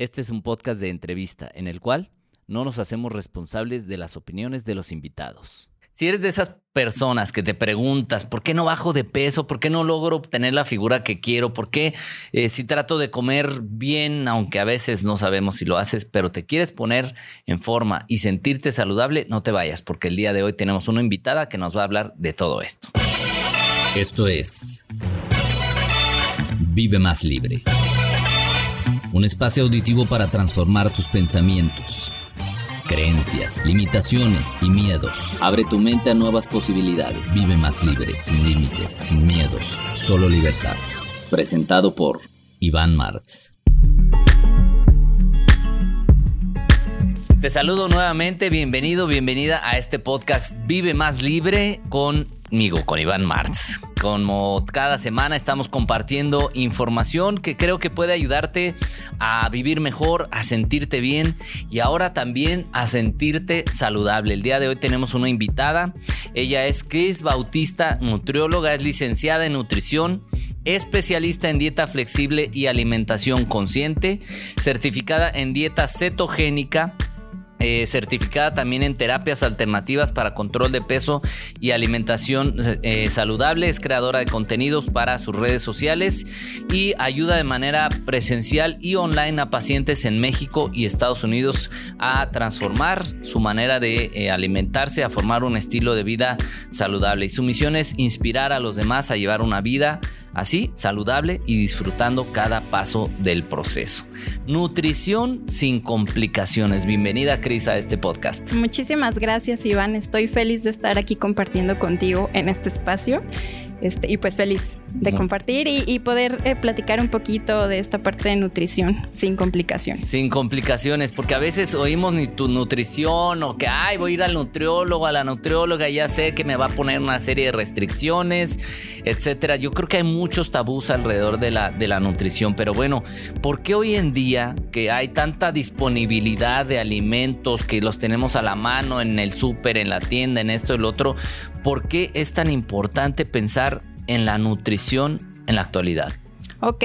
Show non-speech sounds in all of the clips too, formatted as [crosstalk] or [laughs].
Este es un podcast de entrevista en el cual no nos hacemos responsables de las opiniones de los invitados. Si eres de esas personas que te preguntas, ¿por qué no bajo de peso? ¿Por qué no logro obtener la figura que quiero? ¿Por qué eh, si trato de comer bien, aunque a veces no sabemos si lo haces, pero te quieres poner en forma y sentirte saludable? No te vayas, porque el día de hoy tenemos una invitada que nos va a hablar de todo esto. Esto es Vive más libre. Un espacio auditivo para transformar tus pensamientos, creencias, limitaciones y miedos. Abre tu mente a nuevas posibilidades. Vive más libre, sin límites, sin miedos, solo libertad. Presentado por Iván Martz. Te saludo nuevamente, bienvenido, bienvenida a este podcast Vive más libre conmigo, con Iván Martz. Como cada semana estamos compartiendo información que creo que puede ayudarte a vivir mejor, a sentirte bien y ahora también a sentirte saludable. El día de hoy tenemos una invitada. Ella es Chris Bautista, nutrióloga, es licenciada en nutrición especialista en dieta flexible y alimentación consciente, certificada en dieta cetogénica eh, certificada también en terapias alternativas para control de peso y alimentación eh, saludable. Es creadora de contenidos para sus redes sociales y ayuda de manera presencial y online a pacientes en México y Estados Unidos a transformar su manera de eh, alimentarse, a formar un estilo de vida saludable. Y su misión es inspirar a los demás a llevar una vida así saludable y disfrutando cada paso del proceso. Nutrición sin complicaciones. Bienvenida Cris a este podcast. Muchísimas gracias Iván, estoy feliz de estar aquí compartiendo contigo en este espacio este, y pues feliz de compartir y, poder eh, platicar un poquito de esta parte de nutrición sin complicaciones. Sin complicaciones, porque a veces oímos ni tu nutrición o que, ay, voy a ir al nutriólogo, a la nutrióloga, ya sé que me va a poner una serie de restricciones, etcétera. Yo creo que hay muchos tabús alrededor de la, de la nutrición, pero bueno, ¿por qué hoy en día que hay tanta disponibilidad de alimentos que los tenemos a la mano en el súper, en la tienda, en esto lo otro? ¿Por qué es tan importante pensar en la nutrición en la actualidad? Ok,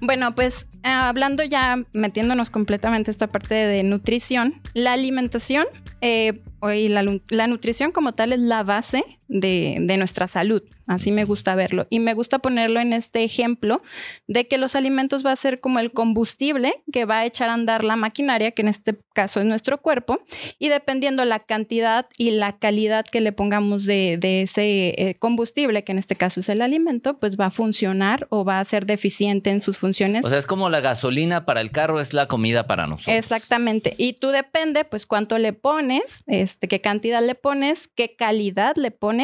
bueno, pues hablando ya, metiéndonos completamente esta parte de nutrición, la alimentación eh, y la, nutrición como tal es la base de, de, nuestra salud. Así me gusta verlo. Y me gusta ponerlo en este ejemplo de que los alimentos va a ser como el combustible que va a echar a andar la maquinaria, que en este caso es nuestro cuerpo. Y dependiendo la cantidad y la calidad que le pongamos de, ese eh, combustible, que en este caso es el alimento, pues va a funcionar o va a ser deficiente en sus funciones. O sea, es como la gasolina para el carro, es la comida para nosotros. Exactamente. Y tú depende, pues, cuánto le pones, este, qué cantidad le pones, qué calidad le pones,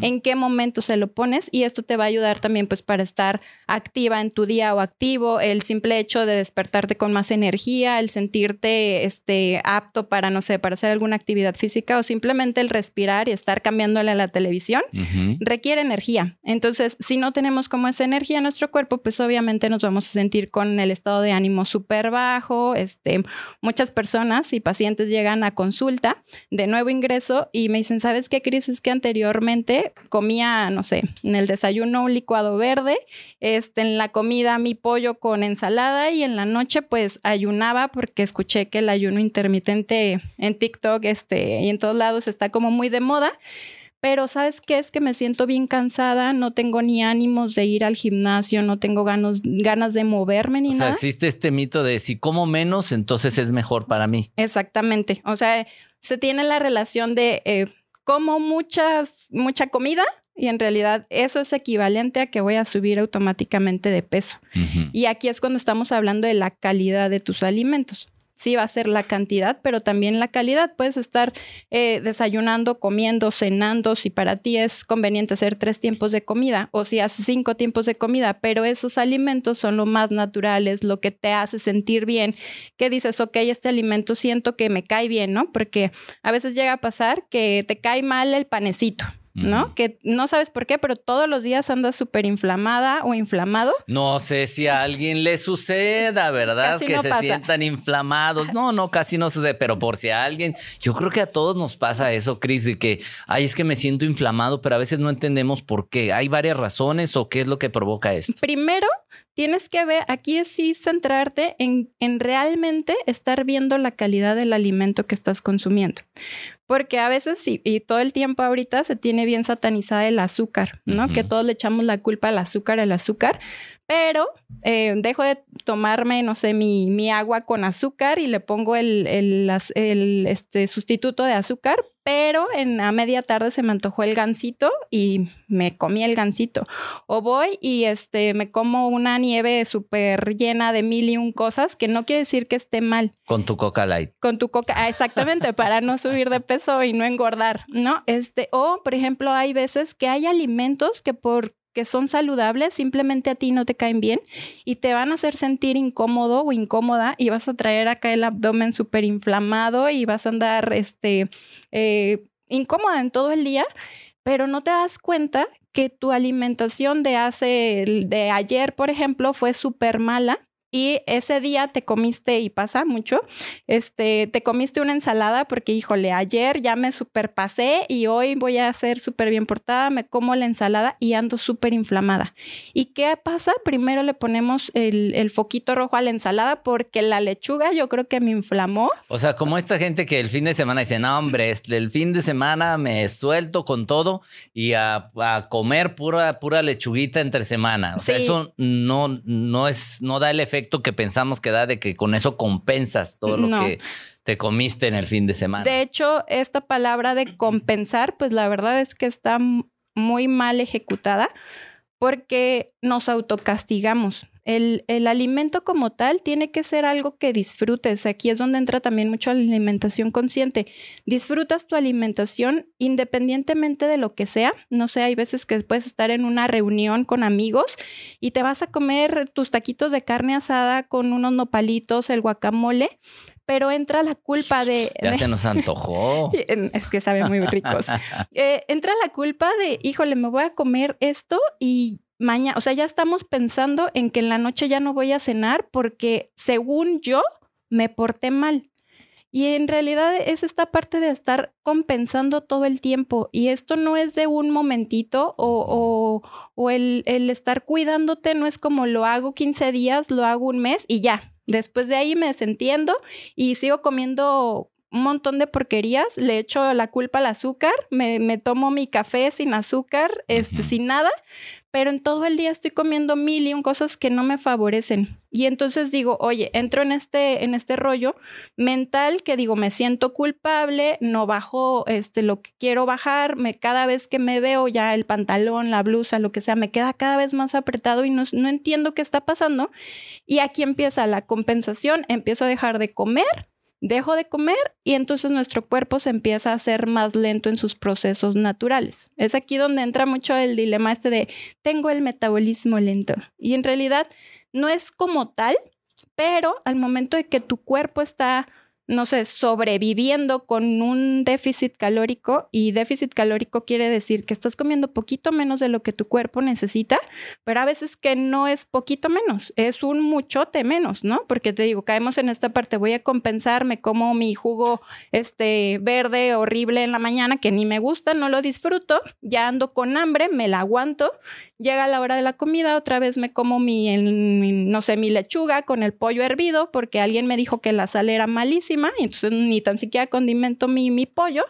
en qué momento se lo pones y esto te va a ayudar también pues para estar activa en tu día o activo, el simple hecho de despertarte con más energía, el sentirte este, apto para, no sé, para hacer alguna actividad física o simplemente el respirar y estar cambiándole a la televisión, requiere energía. Entonces, si no tenemos como esa energía en nuestro cuerpo, pues obviamente nos vamos a sentir con el estado de ánimo súper bajo. Este, muchas personas y pacientes llegan a consulta de nuevo ingreso y me dicen, ¿sabes qué, Cris? Es que anteriormente comía, no sé, en el desayuno un licuado verde, este, en la comida mi pollo con ensalada y en la noche pues ayunaba porque escuché que el ayuno intermitente en TikTok este, y en todos lados está como muy de moda. Pero ¿sabes qué? Es que me siento bien cansada, no tengo ni ánimos de ir al gimnasio, no tengo ganas, ganas de moverme ni nada. O sea, existe este mito de si como menos, entonces es mejor para mí. Exactamente. O sea, se tiene la relación de eh, como muchas, mucha comida, y en realidad eso es equivalente a que voy a subir automáticamente de peso. Y aquí es cuando estamos hablando de la calidad de tus alimentos. Sí va a ser la cantidad, pero también la calidad. Puedes estar eh, desayunando, comiendo, cenando, si para ti es conveniente hacer tres tiempos de comida o si haces cinco tiempos de comida, pero esos alimentos son lo más naturales, lo que te hace sentir bien, que dices, ok, este alimento siento que me cae bien, ¿no? Porque a veces llega a pasar que te cae mal el panecito ¿no? Que no sabes por qué, pero todos los días andas súper inflamada o inflamado. No sé si a alguien le suceda, ¿verdad? que se sientan inflamados. No, no, casi no sucede, pero por si a alguien, yo creo que a todos nos pasa eso, Cris, de que, ay, es que me siento inflamado, pero a veces no entendemos por qué. ¿Hay varias razones o qué es lo que provoca esto? Primero, tienes que ver, aquí es sí centrarte en, en realmente estar viendo la calidad del alimento que estás consumiendo. Porque a veces sí, y todo el tiempo ahorita se tiene bien satanizada el azúcar, ¿no? Que todos le echamos la culpa al azúcar, al azúcar, pero eh, dejo de tomarme, no sé, mi, mi, agua con azúcar y le pongo el, el, el este, sustituto de azúcar, pero en a media tarde se me antojó el gansito y me comí el gansito. O voy y este, me como una nieve súper llena de mil y un cosas, que no quiere decir que esté mal. Con tu coca light. Con tu coca, ah, exactamente, [laughs] para no subir de peso y no engordar, ¿no? Este, o, por ejemplo, hay veces que hay alimentos que por que son saludables, simplemente a ti no te caen bien y te van a hacer sentir incómodo o incómoda y vas a traer acá el abdomen súper inflamado y vas a andar este, eh, incómoda en todo el día, pero no te das cuenta que tu alimentación de hace, de ayer, por ejemplo, fue súper mala y ese día te comiste, y pasa mucho, este, te comiste una ensalada porque, híjole, ayer ya me superpasé y hoy voy a ser súper bien portada, me como la ensalada y ando súper inflamada. ¿Y qué pasa? Primero le ponemos el, el, foquito rojo a la ensalada porque la lechuga yo creo que me inflamó. O sea, como esta gente que el fin de semana dice, no, hombre, el fin de semana me suelto con todo y a, a comer pura, pura lechuguita entre semana. O sea, eso no, no, es, no da el efecto que pensamos que da de que con eso compensas todo lo que te comiste en el fin de semana. De hecho, esta palabra de compensar, pues la verdad es que está muy mal ejecutada porque nos autocastigamos. El, el, alimento como tal tiene que ser algo que disfrutes. Aquí es donde entra también mucho la alimentación consciente. Disfrutas tu alimentación independientemente de lo que sea. No sé, hay veces que puedes estar en una reunión con amigos y te vas a comer tus taquitos de carne asada con unos nopalitos, el guacamole pero entra la culpa [laughs] de... Ya se nos antojó. [laughs] es que saben muy ricos. [laughs] Eh, entra la culpa de, híjole, me voy a comer esto y mañana, o sea, ya estamos pensando en que en la noche ya no voy a cenar porque según yo me porté mal. Y en realidad es esta parte de estar compensando todo el tiempo. Y esto no es de un momentito o, o, el, el, estar cuidándote no es como lo hago 15 días, lo hago un mes y ya. Después de ahí me desentiendo y sigo comiendo un montón de porquerías, le echo la culpa al azúcar, me, me tomo mi café sin azúcar, este, sin nada, pero en todo el día estoy comiendo mil y un cosas que no me favorecen. Y entonces digo, oye, entro en este, en este rollo mental que digo, me siento culpable, no bajo este, lo que quiero bajar, me, cada vez que me veo ya el pantalón, la blusa, lo que sea, me queda cada vez más apretado y no, no entiendo qué está pasando. Y aquí empieza la compensación, empiezo a dejar de comer dejo de comer y entonces nuestro cuerpo se empieza a hacer más lento en sus procesos naturales. Es aquí donde entra mucho el dilema este de tengo el metabolismo lento y en realidad no es como tal, pero al momento de que tu cuerpo está no sé, sobreviviendo con un déficit calórico y déficit calórico quiere decir que estás comiendo poquito menos de lo que tu cuerpo necesita, pero a veces que no es poquito menos, es un muchote menos, ¿no? Porque te digo, caemos en esta parte, voy a compensar, me como mi jugo este verde horrible en la mañana que ni me gusta, no lo disfruto, ya ando con hambre, me la aguanto Llega la hora de la comida, otra vez me como mi, no sé, mi lechuga con el pollo hervido porque alguien me dijo que la sal era malísima y entonces ni tan siquiera condimento mi, mi pollo.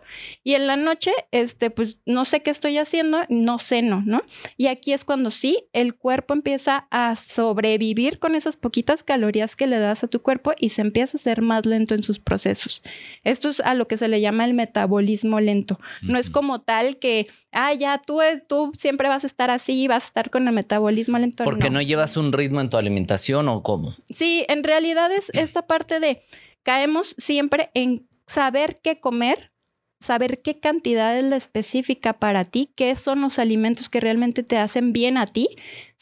Y en la noche, este, pues no sé qué estoy haciendo, no ceno, ¿no? Y aquí es cuando sí, el cuerpo empieza a sobrevivir con esas poquitas calorías que le das a tu cuerpo y se empieza a ser más lento en sus procesos. Esto es a lo que se le llama el metabolismo lento. No es como tal que, ah, ya tú, tú siempre vas a estar así, vas estar con el metabolismo lento. Porque no. llevas un ritmo en tu alimentación o cómo. Sí, en realidad es esta parte de caemos siempre en saber qué comer, saber qué cantidad es la específica para ti, qué son los alimentos que realmente te hacen bien a ti,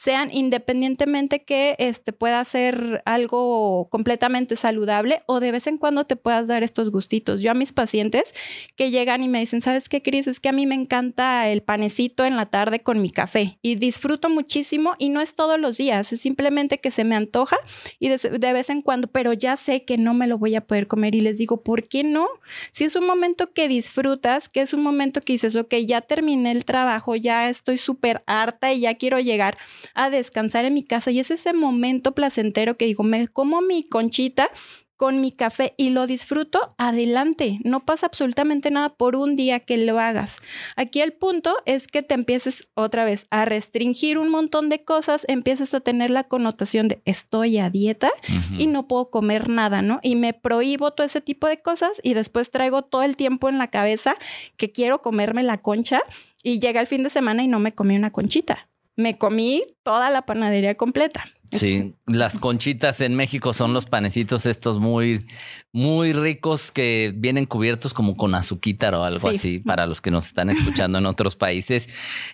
sean independientemente que este, pueda ser algo completamente saludable o de vez en cuando te puedas dar estos gustitos. Yo a mis pacientes que llegan y me dicen, ¿sabes qué, Cris? Es que a mí me encanta el panecito en la tarde con mi café y disfruto muchísimo y no es todos los días, es simplemente que se me antoja y de, de vez en cuando, pero ya sé que no me lo voy a poder comer y les digo, ¿por qué no? Si es un momento que disfrutas, que es un momento que dices, ok, ya terminé el trabajo, ya estoy súper harta y ya quiero llegar a descansar en mi casa y es ese momento placentero que digo, me como mi conchita con mi café y lo disfruto, adelante. No pasa absolutamente nada por un día que lo hagas. Aquí el punto es que te empieces otra vez a restringir un montón de cosas, empiezas a tener la connotación de estoy a dieta y no puedo comer nada, ¿no? Y me prohíbo todo ese tipo de cosas y después traigo todo el tiempo en la cabeza que quiero comerme la concha y llega el fin de semana y no me comí una conchita. Me comí toda la panadería completa. Sí, las conchitas en México son los panecitos estos muy, muy ricos que vienen cubiertos como con azuquita o algo así para los que nos están escuchando en otros países.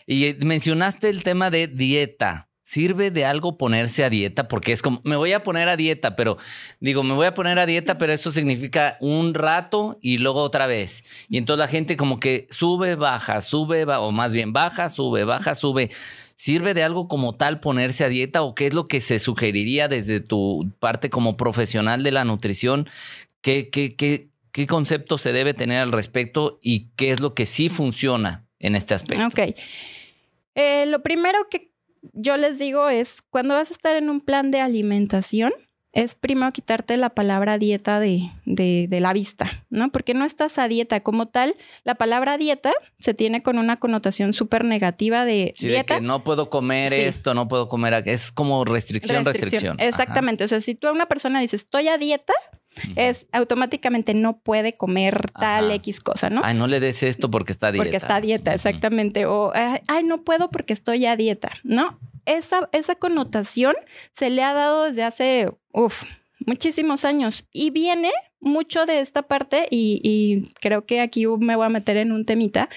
Y mencionaste el tema de dieta. ¿Sirve de algo ponerse a dieta? Porque es como, me voy a poner a dieta, pero digo, me voy a poner a dieta, pero eso significa un rato y luego otra vez. Y entonces la gente como que sube, baja, sube, o más bien baja, sube, baja, sube. ¿Sirve de algo como tal ponerse a dieta o qué es lo que se sugeriría desde tu parte como profesional de la nutrición? ¿Qué, qué, qué, qué concepto se debe tener al respecto y qué es lo que sí funciona en este aspecto? Ok. Eh, lo primero que yo les digo es, cuando vas a estar en un plan de alimentación, es primero quitarte la palabra dieta de, de, la vista, ¿no? Porque no estás a dieta como tal. La palabra dieta se tiene con una connotación súper negativa de dieta. que no puedo comer esto, no puedo comer. Es como restricción, restricción. Exactamente. O sea, si tú a una persona dices, estoy a dieta, es automáticamente no puede comer tal X cosa, ¿no? Ay, no le des esto porque está a dieta. Porque está a dieta, exactamente. O, ay, no puedo porque estoy a dieta, ¿no? Esa, esa connotación se le ha dado desde hace, uff, muchísimos años. Y viene mucho de esta parte y, y, creo que aquí me voy a meter en un temita,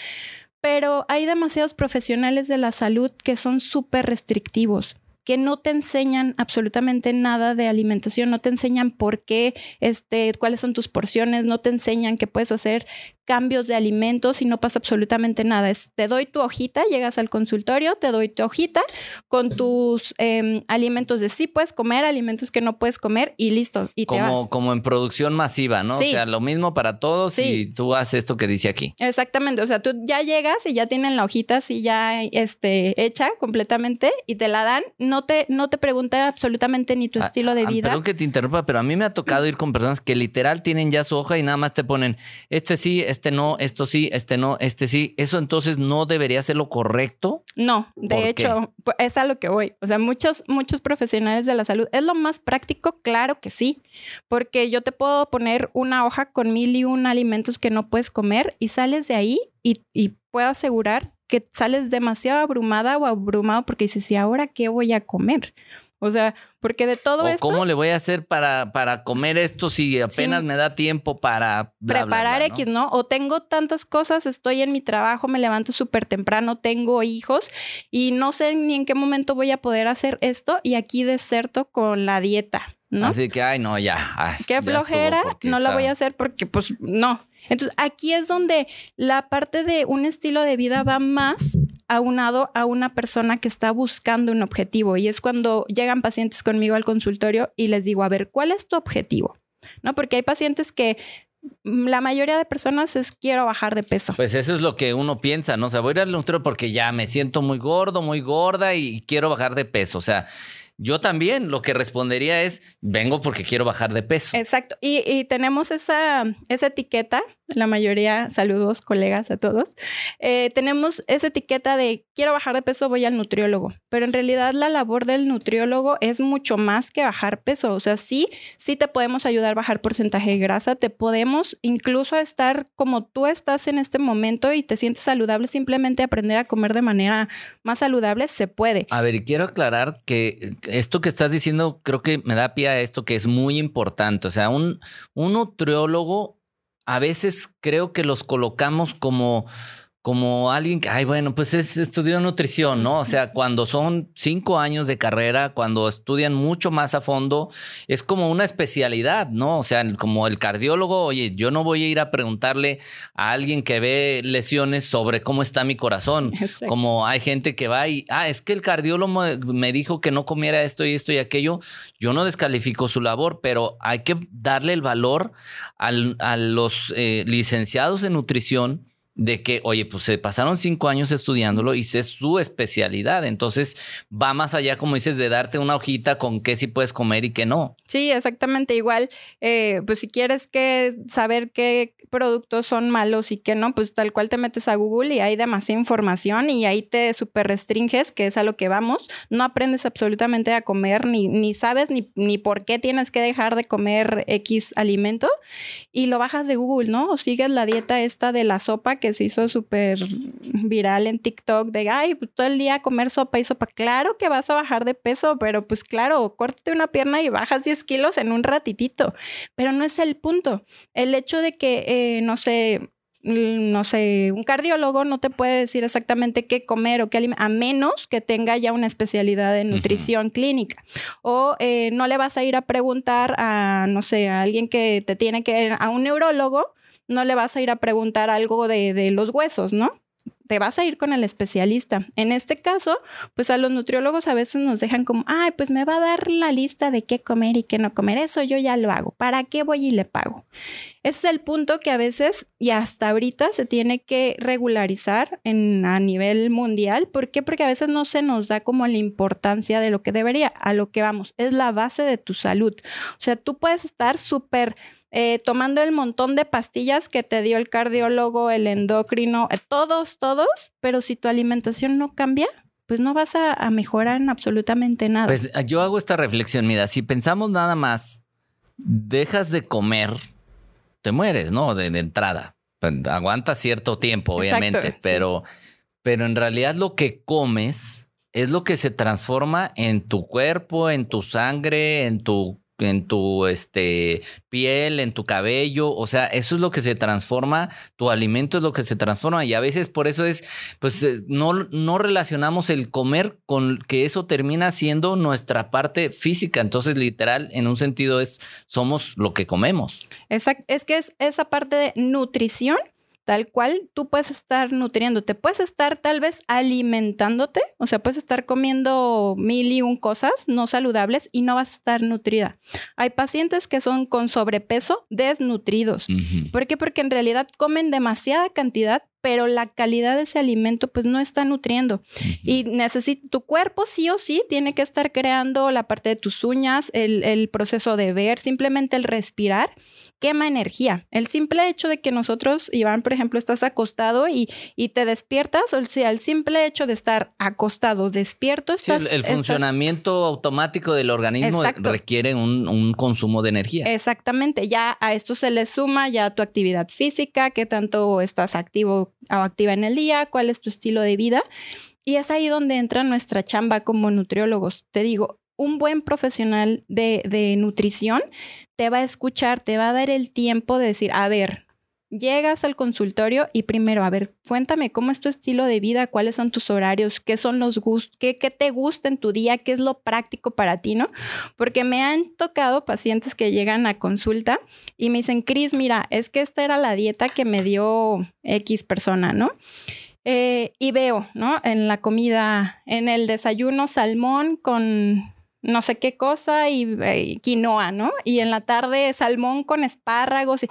pero hay demasiados profesionales de la salud que son súper restrictivos que no te enseñan absolutamente nada de alimentación, no te enseñan por qué, este, cuáles son tus porciones, no te enseñan que puedes hacer cambios de alimentos y no pasa absolutamente nada. Es, te doy tu hojita, llegas al consultorio, te doy tu hojita con tus em, alimentos de sí puedes comer, alimentos que no puedes comer y listo. Y como, como en producción masiva, ¿no? O sea, lo mismo para todos y tú haces esto que dice aquí. Exactamente. O sea, tú ya llegas y ya tienen la hojita así ya este, hecha completamente y te la dan. No te, no te pregunta absolutamente ni tu ah, estilo de ah, vida. Perdón que te interrumpa, pero a mí me ha tocado ir con personas que literal tienen ya su hoja y nada más te ponen este sí, este este no, esto sí, este no, este sí. ¿Eso entonces no debería ser lo correcto? No, de hecho, es a lo que voy. O sea, muchos, muchos profesionales de la salud, ¿es lo más práctico? Claro que sí, porque yo te puedo poner una hoja con mil y un alimentos que no puedes comer y sales de ahí y, y puedo asegurar que sales demasiado abrumada o abrumado porque dices, ¿y ahora qué voy a comer? O sea, porque de todo esto. ¿Cómo le voy a hacer para, para comer esto si apenas me da tiempo para. preparar X, ¿no? O tengo tantas cosas, estoy en mi trabajo, me levanto súper temprano, tengo hijos y no sé ni en qué momento voy a poder hacer esto y aquí deserto con la dieta. ¿No? Así que, ay, no, ya. Ah, qué flojera, no la voy a hacer porque, pues, no. Entonces, aquí es donde la parte de un estilo de vida va más aunado a una persona que está buscando un objetivo. Y es cuando llegan pacientes conmigo al consultorio y les digo, a ver, ¿cuál es tu objetivo? ¿No? Porque hay pacientes que la mayoría de personas es quiero bajar de peso. Pues eso es lo que uno piensa, ¿no? O sea, voy a ir al nutriólogo porque ya me siento muy gordo, muy gorda y quiero bajar de peso. O sea, yo también lo que respondería es, vengo porque quiero bajar de peso. Exacto. Y, y tenemos esa, esa etiqueta la mayoría, saludos colegas a todos, eh, tenemos esa etiqueta de quiero bajar de peso, voy al nutriólogo, pero en realidad la labor del nutriólogo es mucho más que bajar peso, o sea, sí, sí te podemos ayudar a bajar porcentaje de grasa, te podemos incluso estar como tú estás en este momento y te sientes saludable, simplemente aprender a comer de manera más saludable, se puede. A ver, quiero aclarar que esto que estás diciendo creo que me da pie a esto que es muy importante, o sea, un, un nutriólogo a veces creo que los colocamos como como alguien que, ay, bueno, pues es, estudió nutrición, ¿no? O sea, cuando son cinco años de carrera, cuando estudian mucho más a fondo, es como una especialidad, ¿no? O sea, como el cardiólogo, oye, yo no voy a ir a preguntarle a alguien que ve lesiones sobre cómo está mi corazón. [laughs] Como hay gente que va y, ah, es que el cardiólogo me dijo que no comiera esto y esto y aquello. Yo no descalifico su labor, pero hay que darle el valor a los eh, licenciados en nutrición de que, oye, pues se pasaron cinco años estudiándolo y es su especialidad. Entonces va más allá, como dices, de darte una hojita con qué sí puedes comer y qué no. Sí, exactamente. Igual, eh, pues si quieres que saber qué productos son malos y qué no, pues tal cual te metes a Google y hay demasiada información y ahí te super restringes, que es a lo que vamos. No aprendes absolutamente a comer, ni, ni sabes ni, ni por qué tienes que dejar de comer X alimento y lo bajas de Google, ¿no? O sigues la dieta esta de la sopa que se hizo súper viral en TikTok de, ay, pues, todo el día comer sopa y sopa. Claro que vas a bajar de peso, pero pues claro, córtate una pierna y bajas 10 kilos en un ratitito. Pero no es el punto. El hecho de que, eh, no sé, mm, no sé, un cardiólogo no te puede decir exactamente qué comer o qué alimentar, a menos que tenga ya una especialidad en nutrición clínica. O eh, no le vas a ir a preguntar a, no sé, a alguien que te tiene que, a un neurólogo, no le vas a ir a preguntar algo de, los huesos, ¿no? te vas a ir con el especialista. En este caso, pues a los nutriólogos a veces nos dejan como, ay, pues me va a dar la lista de qué comer y qué no comer. Eso yo ya lo hago. ¿Para qué voy y le pago? Ese es el punto que a veces y hasta ahorita se tiene que regularizar en, a nivel mundial. ¿Por qué? Porque a veces no se nos da como la importancia de lo que debería, a lo que vamos. Es la base de tu salud. O sea, tú puedes estar súper eh, tomando el montón de pastillas que te dio el cardiólogo, el endocrino, eh, todos, todos, pero si tu alimentación no cambia, pues no vas a, mejorar en absolutamente nada. Pues ah, yo hago esta reflexión, mira, si pensamos nada más, dejas de comer, te mueres, ¿no? De, entrada. Pues, aguanta cierto tiempo, obviamente, pero, pero en realidad lo que comes es lo que se transforma en tu cuerpo, en tu sangre, en tu en tu este, piel, en tu cabello, o sea, eso es lo que se transforma, tu alimento es lo que se transforma y a veces por eso es, pues eh, no, no relacionamos el comer con que eso termina siendo nuestra parte física, entonces literal, en un sentido es, somos lo que comemos. Exacto, es que es esa parte de nutrición tal cual tú puedes estar nutriéndote, puedes estar tal vez alimentándote, o sea, puedes estar comiendo mil y un cosas no saludables y no vas a estar nutrida. Hay pacientes que son con sobrepeso desnutridos. ¿Por qué? Porque en realidad comen demasiada cantidad, pero la calidad de ese alimento pues no está nutriendo. Y necesita, tu cuerpo sí o sí tiene que estar creando la parte de tus uñas, el, el proceso de ver, simplemente el respirar quema energía. El simple hecho de que nosotros, Iván, por ejemplo, estás acostado y, y te despiertas, o sea, el simple hecho de estar acostado, despierto, estás, el, funcionamiento automático del organismo requiere un, un, consumo de energía. Exactamente, ya a esto se le suma ya tu actividad física, qué tanto estás activo o activa en el día, cuál es tu estilo de vida. Y es ahí donde entra nuestra chamba como nutriólogos. Te digo, un buen profesional de, nutrición te va a escuchar, te va a dar el tiempo de decir, a ver, llegas al consultorio y primero, a ver, cuéntame cómo es tu estilo de vida, cuáles son tus horarios, qué son los gustos, qué, qué, te gusta en tu día, qué es lo práctico para ti, ¿no? Porque me han tocado pacientes que llegan a consulta y me dicen, Cris, mira, es que esta era la dieta que me dio X persona, ¿no? Eh, y veo, ¿no? En la comida, en el desayuno, salmón con no sé qué cosa y, eh, quinoa, ¿no? Y en la tarde salmón con espárragos. o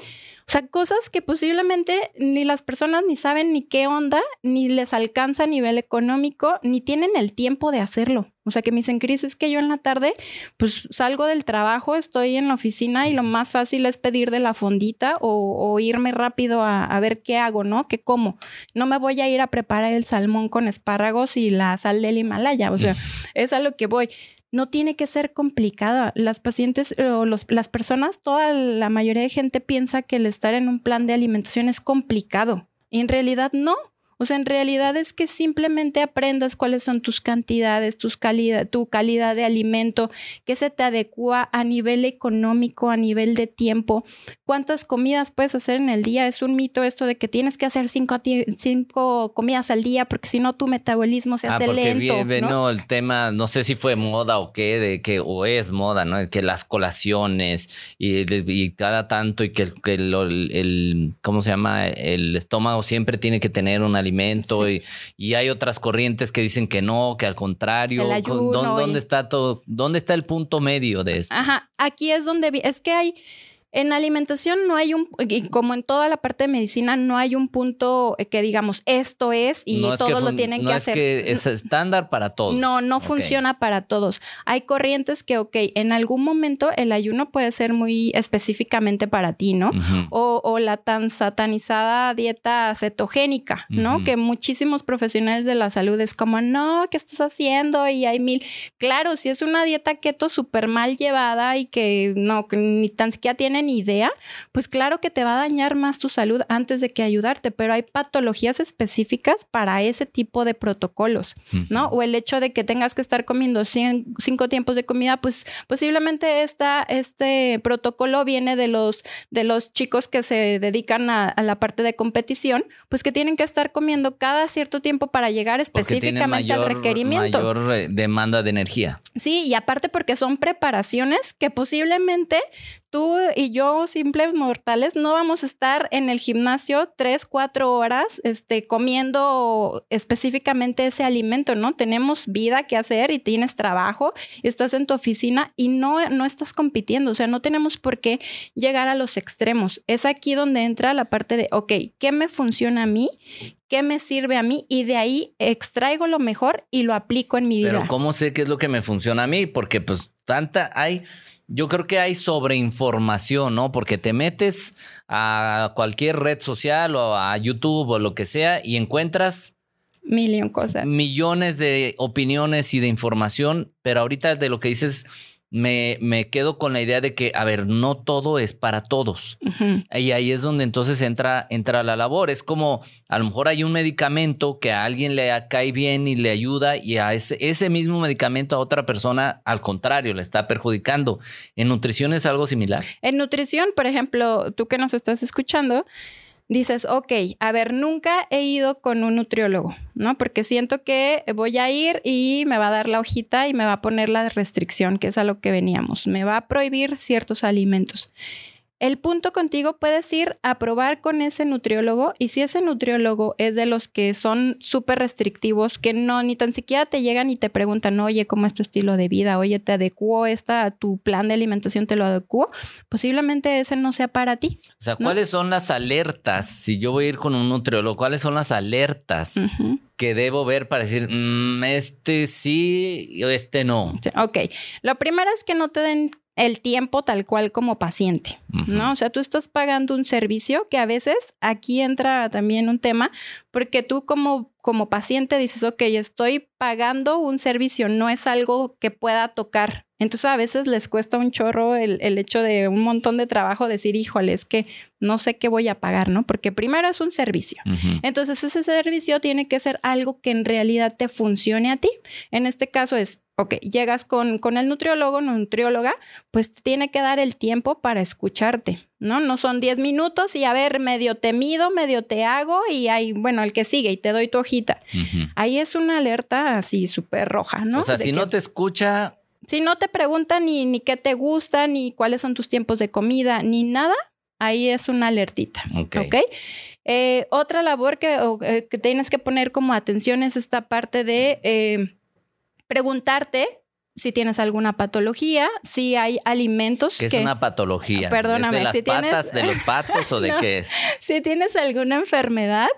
sea, cosas que posiblemente ni las personas ni saben ni qué onda, ni les alcanza a nivel económico, ni tienen el tiempo de hacerlo. O sea, que me dicen, Cris, es que yo en la tarde, pues salgo del trabajo, estoy en la oficina y lo más fácil es pedir de la fondita o, irme rápido a, a, ver qué hago, ¿no? ¿Qué como? No me voy a ir a preparar el salmón con espárragos y la sal del Himalaya. O sea, [laughs] es a lo que voy no tiene que ser complicada. Las pacientes o las personas, toda la mayoría de gente piensa que el estar en un plan de alimentación es complicado. Y en realidad no. O sea, en realidad es que simplemente aprendas cuáles son tus cantidades, tus calidad, tu calidad de alimento, qué se te adecua a nivel económico, a nivel de tiempo, cuántas comidas puedes hacer en el día. Es un mito esto de que tienes que hacer cinco, cinco comidas al día porque si no tu metabolismo se hace ah, lento. ¿no? el tema, no sé si fue moda o qué, de que o es moda, ¿no? Que las colaciones y, cada tanto y que, el, el, ¿cómo se llama? El estómago siempre tiene que tener un alimento y, y, hay otras corrientes que dicen que no, que al contrario. ¿Dónde, está todo? ¿Dónde está el punto medio de esto? Ajá, aquí es donde es que hay en alimentación no hay un, y como en toda la parte de medicina, no hay un punto que digamos esto es y todos lo tienen que hacer. No es que es estándar para todos. No, no funciona para todos. Hay corrientes que, ok, en algún momento el ayuno puede ser muy específicamente para ti, ¿no? o, la tan satanizada dieta cetogénica, ¿no? Que muchísimos profesionales de la salud es como, no, ¿qué estás haciendo? Y hay mil. Claro, si es una dieta keto súper mal llevada y que no, ni tan siquiera tiene ni idea, pues claro que te va a dañar más tu salud antes de que ayudarte, pero hay patologías específicas para ese tipo de protocolos, ¿no? O el hecho de que tengas que estar comiendo cinco tiempos de comida, pues posiblemente esta, este protocolo viene de los, de los chicos que se dedican a, la parte de competición, pues que tienen que estar comiendo cada cierto tiempo para llegar específicamente al requerimiento. Mayor eh, demanda de energía. Sí, y aparte porque son preparaciones que posiblemente tú y yo, simples mortales, no vamos a estar en el gimnasio tres, cuatro horas este, comiendo específicamente ese alimento, ¿no? Tenemos vida que hacer y tienes trabajo, y estás en tu oficina y no, no estás compitiendo, o sea, no tenemos por qué llegar a los extremos. Es aquí donde entra la parte de, ok, ¿qué me funciona a mí? qué me sirve a mí y de ahí extraigo lo mejor y lo aplico en mi vida. Pero ¿cómo sé qué es lo que me funciona a mí? Porque pues tanta hay yo creo que hay sobreinformación, ¿no? Porque te metes a cualquier red social o a YouTube o lo que sea y encuentras cosas. Millones de opiniones y de información, pero ahorita de lo que dices me, me, quedo con la idea de que, a ver, no todo es para todos. Y ahí es donde entonces entra, entra la labor. Es como, a lo mejor hay un medicamento que a alguien le cae bien y le ayuda y a ese, ese mismo medicamento a otra persona, al contrario, le está perjudicando. ¿En nutrición es algo similar? En nutrición, por ejemplo, tú que nos estás escuchando, dices, ok, a ver, nunca he ido con un nutriólogo, ¿no? Porque siento que voy a ir y me va a dar la hojita y me va a poner la restricción, que es a lo que veníamos. Me va a prohibir ciertos alimentos. El punto contigo puedes ir a probar con ese nutriólogo y si ese nutriólogo es de los que son súper restrictivos, que no ni tan siquiera te llegan y te preguntan, oye, ¿cómo es tu estilo de vida? Oye, ¿te adecuó esta, tu plan de alimentación te lo adecuó? Posiblemente ese no sea para ti. O sea, ¿cuáles son las alertas? Si yo voy a ir con un nutriólogo, ¿cuáles son las alertas? que debo ver para decir, mm, este sí o este no? Ok, lo primero es que no te den el tiempo tal cual como paciente, ¿no? O sea, tú estás pagando un servicio que a veces aquí entra también un tema, porque tú como, como paciente dices, ok, estoy pagando un servicio, no es algo que pueda tocar. Entonces a veces les cuesta un chorro el, hecho de un montón de trabajo decir, híjole, es que no sé qué voy a pagar, ¿no? Porque primero es un servicio. Entonces ese servicio tiene que ser algo que en realidad te funcione a ti. En este caso es ok, llegas con, con el nutriólogo, nutrióloga, pues tiene que dar el tiempo para escucharte, ¿no? No son 10 minutos y a ver, medio te mido, medio te hago y hay, bueno, el que sigue y te doy tu hojita. Ahí es una alerta así súper roja, ¿no? O sea, si no te escucha... Si no te pregunta ni, ni qué te gusta, ni cuáles son tus tiempos de comida, ni nada, ahí es una alertita. Ok. Eh, otra labor que, eh, que, tienes que poner como atención es esta parte de... Eh, preguntarte si tienes alguna patología, si hay alimentos ¿Qué que... es una patología? Perdóname. ¿De las patas de los patos o de [laughs] qué es? Si tienes alguna enfermedad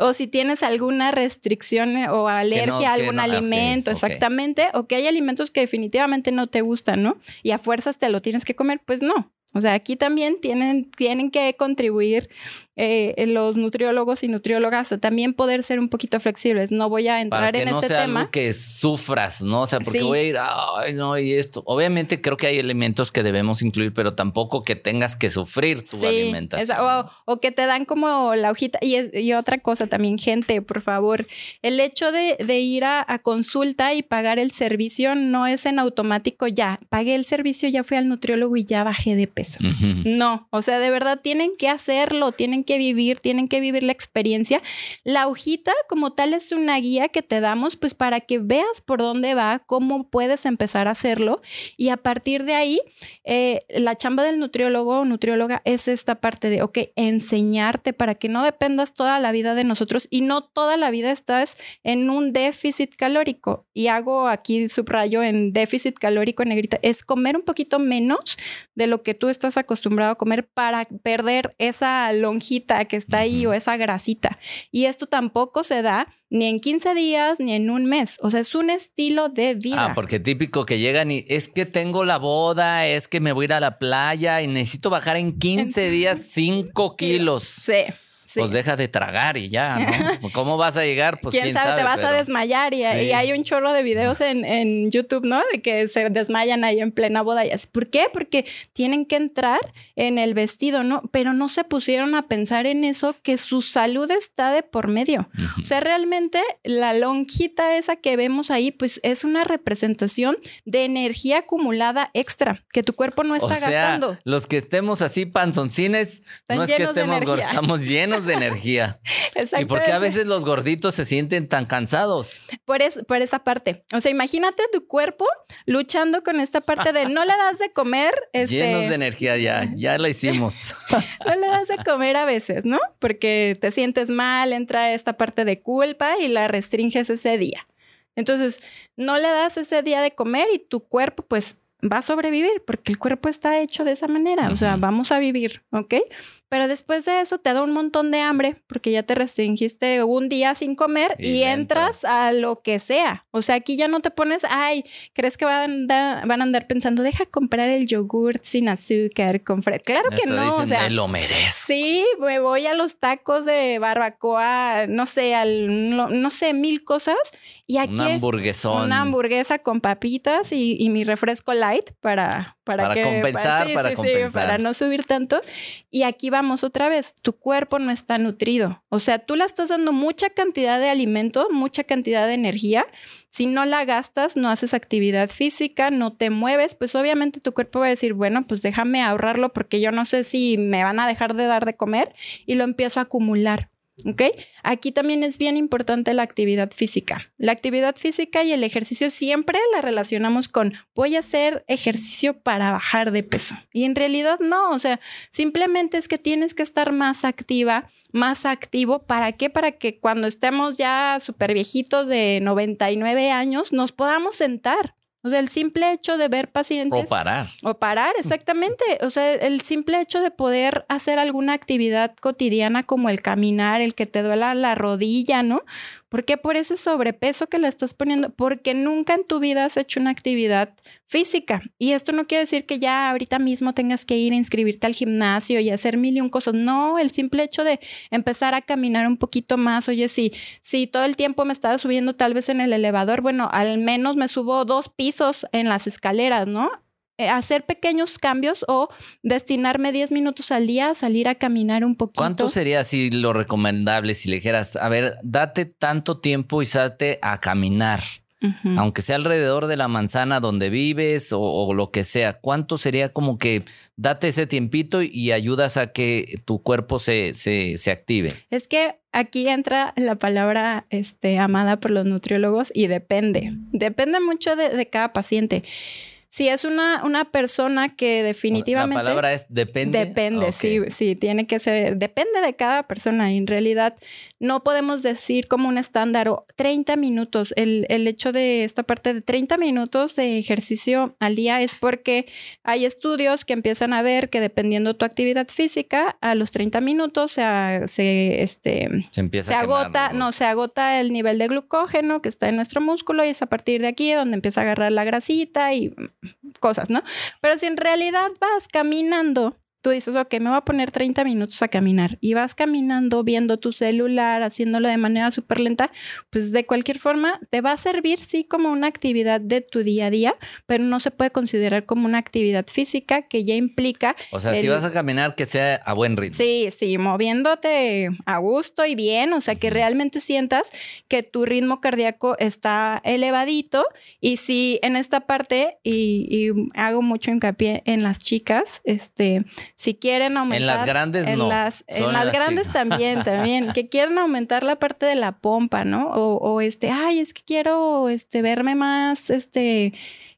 o si tienes alguna restricción o alergia a algún alimento, exactamente, o que hay alimentos que definitivamente no te gustan, ¿no? Y a fuerzas te lo tienes que comer, pues no. O sea, aquí también tienen, tienen que contribuir eh, los nutriólogos y nutriólogas también poder ser un poquito flexibles. No voy a entrar en no este sea tema. Algo que sufras, ¿no? O sea, porque voy a ir, ay, no, y esto. Obviamente creo que hay elementos que debemos incluir, pero tampoco que tengas que sufrir tu alimentación. o, que te dan como la hojita. Y, otra cosa también, gente, por favor, el hecho de, ir a, consulta y pagar el servicio no es en automático ya. Pagué el servicio, ya fui al nutriólogo y ya bajé de peso. No, o sea, de verdad tienen que hacerlo, tienen que vivir, tienen que vivir la experiencia. La hojita como tal es una guía que te damos pues para que veas por dónde va, cómo puedes empezar a hacerlo y a partir de ahí eh, la chamba del nutriólogo o nutrióloga es esta parte de, ok, enseñarte para que no dependas toda la vida de nosotros y no toda la vida estás en un déficit calórico. Y hago aquí subrayo en déficit calórico en negrita, es comer un poquito menos de lo que tú estás acostumbrado a comer para perder esa lonjita que está ahí o esa grasita. Y esto tampoco se da ni en 15 días ni en un mes. O sea, es un estilo de vida. Ah, porque típico que llegan y es que tengo la boda, es que me voy a ir a la playa y necesito bajar en 15 días 5 [laughs] kilos. Sí. Pues deja de tragar y ya, ¿no? [laughs] ¿Cómo vas a llegar? Pues quién, sabe, te vas a desmayar y, hay un chorro de videos en, YouTube, ¿no? De que se desmayan ahí en plena boda y así. ¿Por qué? Porque tienen que entrar en el vestido, ¿no? Pero no se pusieron a pensar en eso, que su salud está de por medio. O sea, realmente la lonjita esa que vemos ahí, pues es una representación de energía acumulada extra que tu cuerpo no está o sea, gastando. Los que estemos así panzoncines, no es que estemos estamos [laughs] llenos de energía. [laughs] ¿Y por qué a veces los gorditos se sienten tan cansados? Por, por esa parte. O sea, imagínate tu cuerpo luchando con esta parte de no le das de comer. [laughs] Este... Llenos de energía ya, ya la hicimos. [laughs] no le das de comer a veces, ¿no? Porque te sientes mal, entra esta parte de culpa y la restringes ese día. Entonces, no le das ese día de comer y tu cuerpo pues va a sobrevivir porque el cuerpo está hecho de esa manera, o sea, vamos a vivir, ¿ok? Pero después de eso te da un montón de hambre porque ya te restringiste un día sin comer y, entras a lo que sea. O sea, aquí ya no te pones, ay, ¿crees que van a andar, van a andar pensando, deja comprar el yogurt sin azúcar con Claro que no. o sea, me lo merezco. Sí, me voy a los tacos de barbacoa, no sé, al, no, sé, mil cosas. Y aquí una hamburguesón. una hamburguesa con papitas y, mi refresco light para, para, compensar, para, compensar. para no subir tanto. Y aquí vamos otra vez, tu cuerpo no está nutrido. O sea, tú le estás dando mucha cantidad de alimento, mucha cantidad de energía. Si no la gastas, no haces actividad física, no te mueves, pues obviamente tu cuerpo va a decir, bueno, pues déjame ahorrarlo porque yo no sé si me van a dejar de dar de comer y lo empiezo a acumular. ¿Ok? Aquí también es bien importante la actividad física. La actividad física y el ejercicio siempre la relacionamos con voy a hacer ejercicio para bajar de peso. Y en realidad no, o sea, simplemente es que tienes que estar más activa, más activo. ¿Para qué? Para que cuando estemos ya súper viejitos de 99 años nos podamos sentar o sea, el simple hecho de ver pacientes. O parar. O parar, exactamente. O sea, el simple hecho de poder hacer alguna actividad cotidiana como el caminar, el que te duela la rodilla, ¿no? ¿Por qué por ese sobrepeso que le estás poniendo? Porque nunca en tu vida has hecho una actividad física. Y esto no quiere decir que ya ahorita mismo tengas que ir a inscribirte al gimnasio y hacer mil y un cosas. No, el simple hecho de empezar a caminar un poquito más. Oye, si, si todo el tiempo me estaba subiendo tal vez en el elevador, bueno, al menos me subo dos pisos en las escaleras, ¿no? Eh, hacer pequeños cambios o destinarme 10 minutos al día a salir a caminar un poquito. ¿Cuánto sería así lo recomendable si le dijeras, a ver, date tanto tiempo y salte a caminar? Aunque sea alrededor de la manzana donde vives o, lo que sea, ¿cuánto sería como que date ese tiempito y ayudas a que tu cuerpo se, se, se active? Es que aquí entra la palabra este, amada por los nutriólogos y depende. Depende mucho de, de cada paciente. Si es una, una persona que definitivamente... La palabra es depende. Depende, sí, sí, tiene que ser, depende de cada persona. En realidad no podemos decir como un estándar o 30 minutos. El, el hecho de esta parte de 30 minutos de ejercicio al día es porque hay estudios que empiezan a ver que dependiendo tu actividad física, a los 30 minutos se, se, este, se, empieza se agota, no, se agota el nivel de glucógeno que está en nuestro músculo y es a partir de aquí donde empieza a agarrar la grasita y cosas, ¿no? Pero si en realidad vas caminando tú dices, ok, me voy a poner 30 minutos a caminar y vas caminando, viendo tu celular, haciéndolo de manera súper lenta, pues de cualquier forma te va a servir, sí, como una actividad de tu día a día, pero no se puede considerar como una actividad física que ya implica... O sea, si vas a caminar, que sea a buen ritmo. Sí, sí, moviéndote a gusto y bien, o sea, que realmente sientas que tu ritmo cardíaco está elevadito y si en esta parte, y, y hago mucho hincapié en las chicas, este si quieren aumentar. En las grandes en no. Las, en las, grandes también, también. Que quieren aumentar la parte de la pompa, ¿no? O, o este, ay, es que quiero este, verme más, este,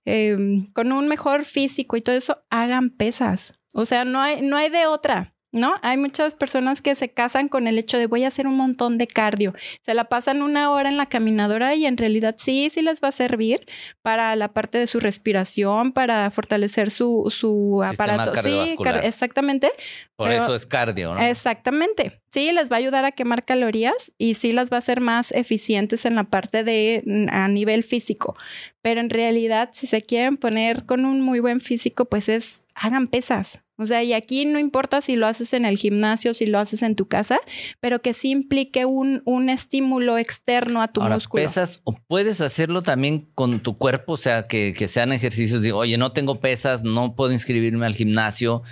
em, con un mejor físico y todo eso, hagan pesas. O sea, no hay, no hay de otra. ¿No? Hay muchas personas que se casan con el hecho de voy a hacer un montón de cardio. Se la pasan una hora en la caminadora y en realidad sí, sí les va a servir para la parte de su respiración, para fortalecer su, su aparato. Sí, exactamente. Por eso es cardio, ¿no? Exactamente. Sí, les va a ayudar a quemar calorías y sí las va a hacer más eficientes en la parte de a nivel físico. Pero en realidad, si se quieren poner con un muy buen físico, pues es hagan pesas. O sea, y aquí no importa si lo haces en el gimnasio, si lo haces en tu casa, pero que sí implique un, un estímulo externo a tu Ahora, músculo. pesas o puedes hacerlo también con tu cuerpo, o sea, que, que sean ejercicios de, oye, no tengo pesas, no puedo inscribirme al gimnasio,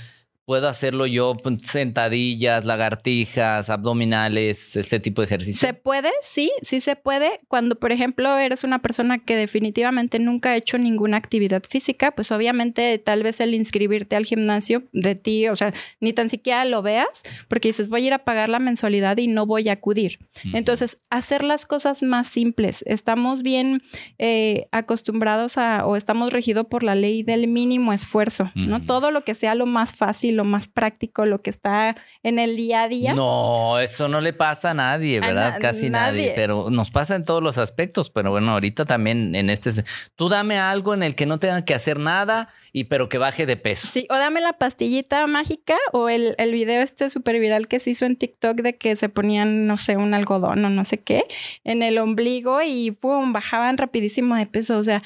Puedo hacerlo yo, pues, sentadillas, lagartijas, abdominales, este tipo de ejercicios. Se puede, sí, sí se puede. Cuando, por ejemplo, eres una persona que definitivamente nunca ha hecho ninguna actividad física, pues obviamente tal vez el inscribirte al gimnasio de ti, o sea, ni tan siquiera lo veas, porque dices, voy a ir a pagar la mensualidad y no voy a acudir. Entonces, hacer las cosas más simples. Estamos bien eh, acostumbrados a, o estamos regidos por la ley del mínimo esfuerzo, ¿no? Todo lo que sea lo más fácil lo más práctico, lo que está en el día a día. No, eso no le pasa a nadie, ¿verdad? Casi nadie. pero nos pasa en todos los aspectos, pero bueno, ahorita también en este, tú dame algo en el que no tengan que hacer nada y pero que baje de peso. Sí, o dame la pastillita mágica o el, el video este súper viral que se hizo en TikTok de que se ponían, no sé, un algodón o no sé qué en el ombligo y pum, bajaban rapidísimo de peso, o sea,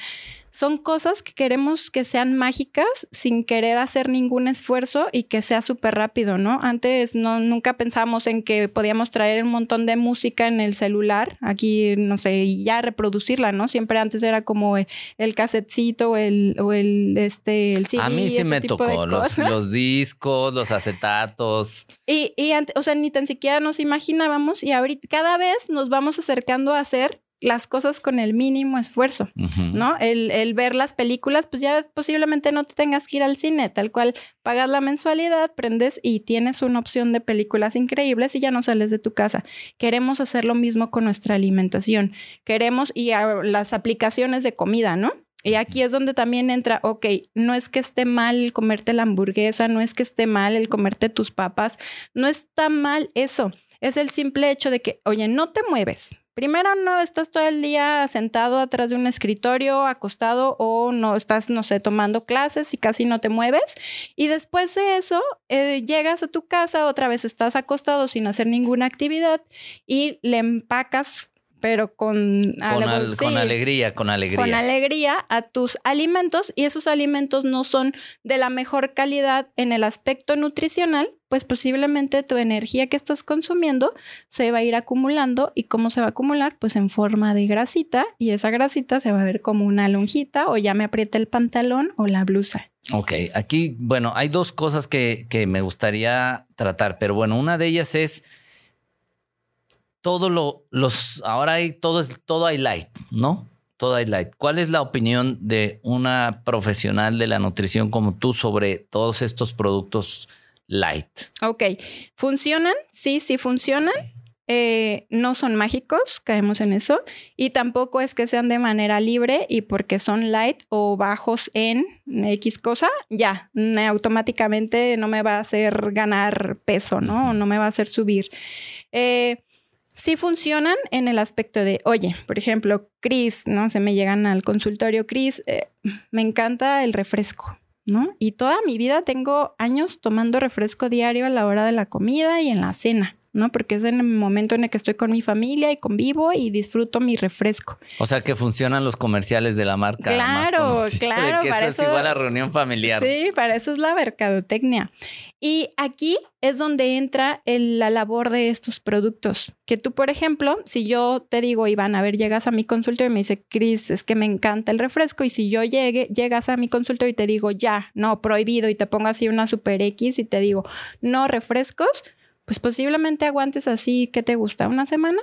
son cosas que queremos que sean mágicas sin querer hacer ningún esfuerzo y que sea súper rápido, ¿no? Antes no, nunca pensamos en que podíamos traer un montón de música en el celular, aquí, no sé, y ya reproducirla, ¿no? Siempre antes era como el, el casetcito o el, o el, este, el CD. A mí sí me tocó los, los, discos, los acetatos. [laughs] Y, y, o sea, ni tan siquiera nos imaginábamos y ahorita cada vez nos vamos acercando a hacer las cosas con el mínimo esfuerzo, ¿no? El, el, ver las películas, pues ya posiblemente no te tengas que ir al cine, tal cual pagas la mensualidad, prendes y tienes una opción de películas increíbles y ya no sales de tu casa. Queremos hacer lo mismo con nuestra alimentación. Queremos y las aplicaciones de comida, ¿no? Y aquí es donde también entra, ok, no es que esté mal el comerte la hamburguesa, no es que esté mal el comerte tus papas, no está mal eso. Es el simple hecho de que, oye, no te mueves, Primero, no estás todo el día sentado atrás de un escritorio, acostado o no estás, no sé, tomando clases y casi no te mueves. Y después de eso, eh, llegas a tu casa, otra vez estás acostado sin hacer ninguna actividad y le empacas pero con, con, alegría, con alegría. Con alegría a tus alimentos y esos alimentos no son de la mejor calidad en el aspecto nutricional, pues posiblemente tu energía que estás consumiendo se va a ir acumulando y cómo se va a acumular, pues en forma de grasita y esa grasita se va a ver como una lonjita o ya me aprieta el pantalón o la blusa. Ok, aquí, bueno, hay dos cosas que, que me gustaría tratar, pero bueno, una de ellas es todo lo, los, ahora hay todo, todo hay light, ¿no? Todo hay light. ¿Cuál es la opinión de una profesional de la nutrición como tú sobre todos estos productos light? Ok, ¿funcionan? Sí, sí funcionan. Eh, no son mágicos, caemos en eso, y tampoco es que sean de manera libre y porque son light o bajos en X cosa, ya, automáticamente no me va a hacer ganar peso, ¿no? no me va a hacer subir. Eh, sí funcionan en el aspecto de, oye, por ejemplo, Cris, ¿no? Se me llegan al consultorio, Cris, eh, me encanta el refresco, ¿no? Y toda mi vida tengo años tomando refresco diario a la hora de la comida y en la cena. ¿No? Porque es en el momento en el que estoy con mi familia y convivo y disfruto mi refresco. O sea que funcionan los comerciales de la marca. Claro, [laughs] claro. para eso, es igual a reunión familiar. Sí, para eso es la mercadotecnia. Y aquí es donde entra la labor de estos productos. Que tú, por ejemplo, si yo te digo, Iván, a ver, llegas a mi consultorio y me dice, Cris, es que me encanta el refresco. Y si yo llegue, llegas a mi consultorio y te digo, ya, no, prohibido, y te pongo así una super X y te digo, no refrescos, pues posiblemente aguantes así, ¿qué te gusta? ¿Una semana?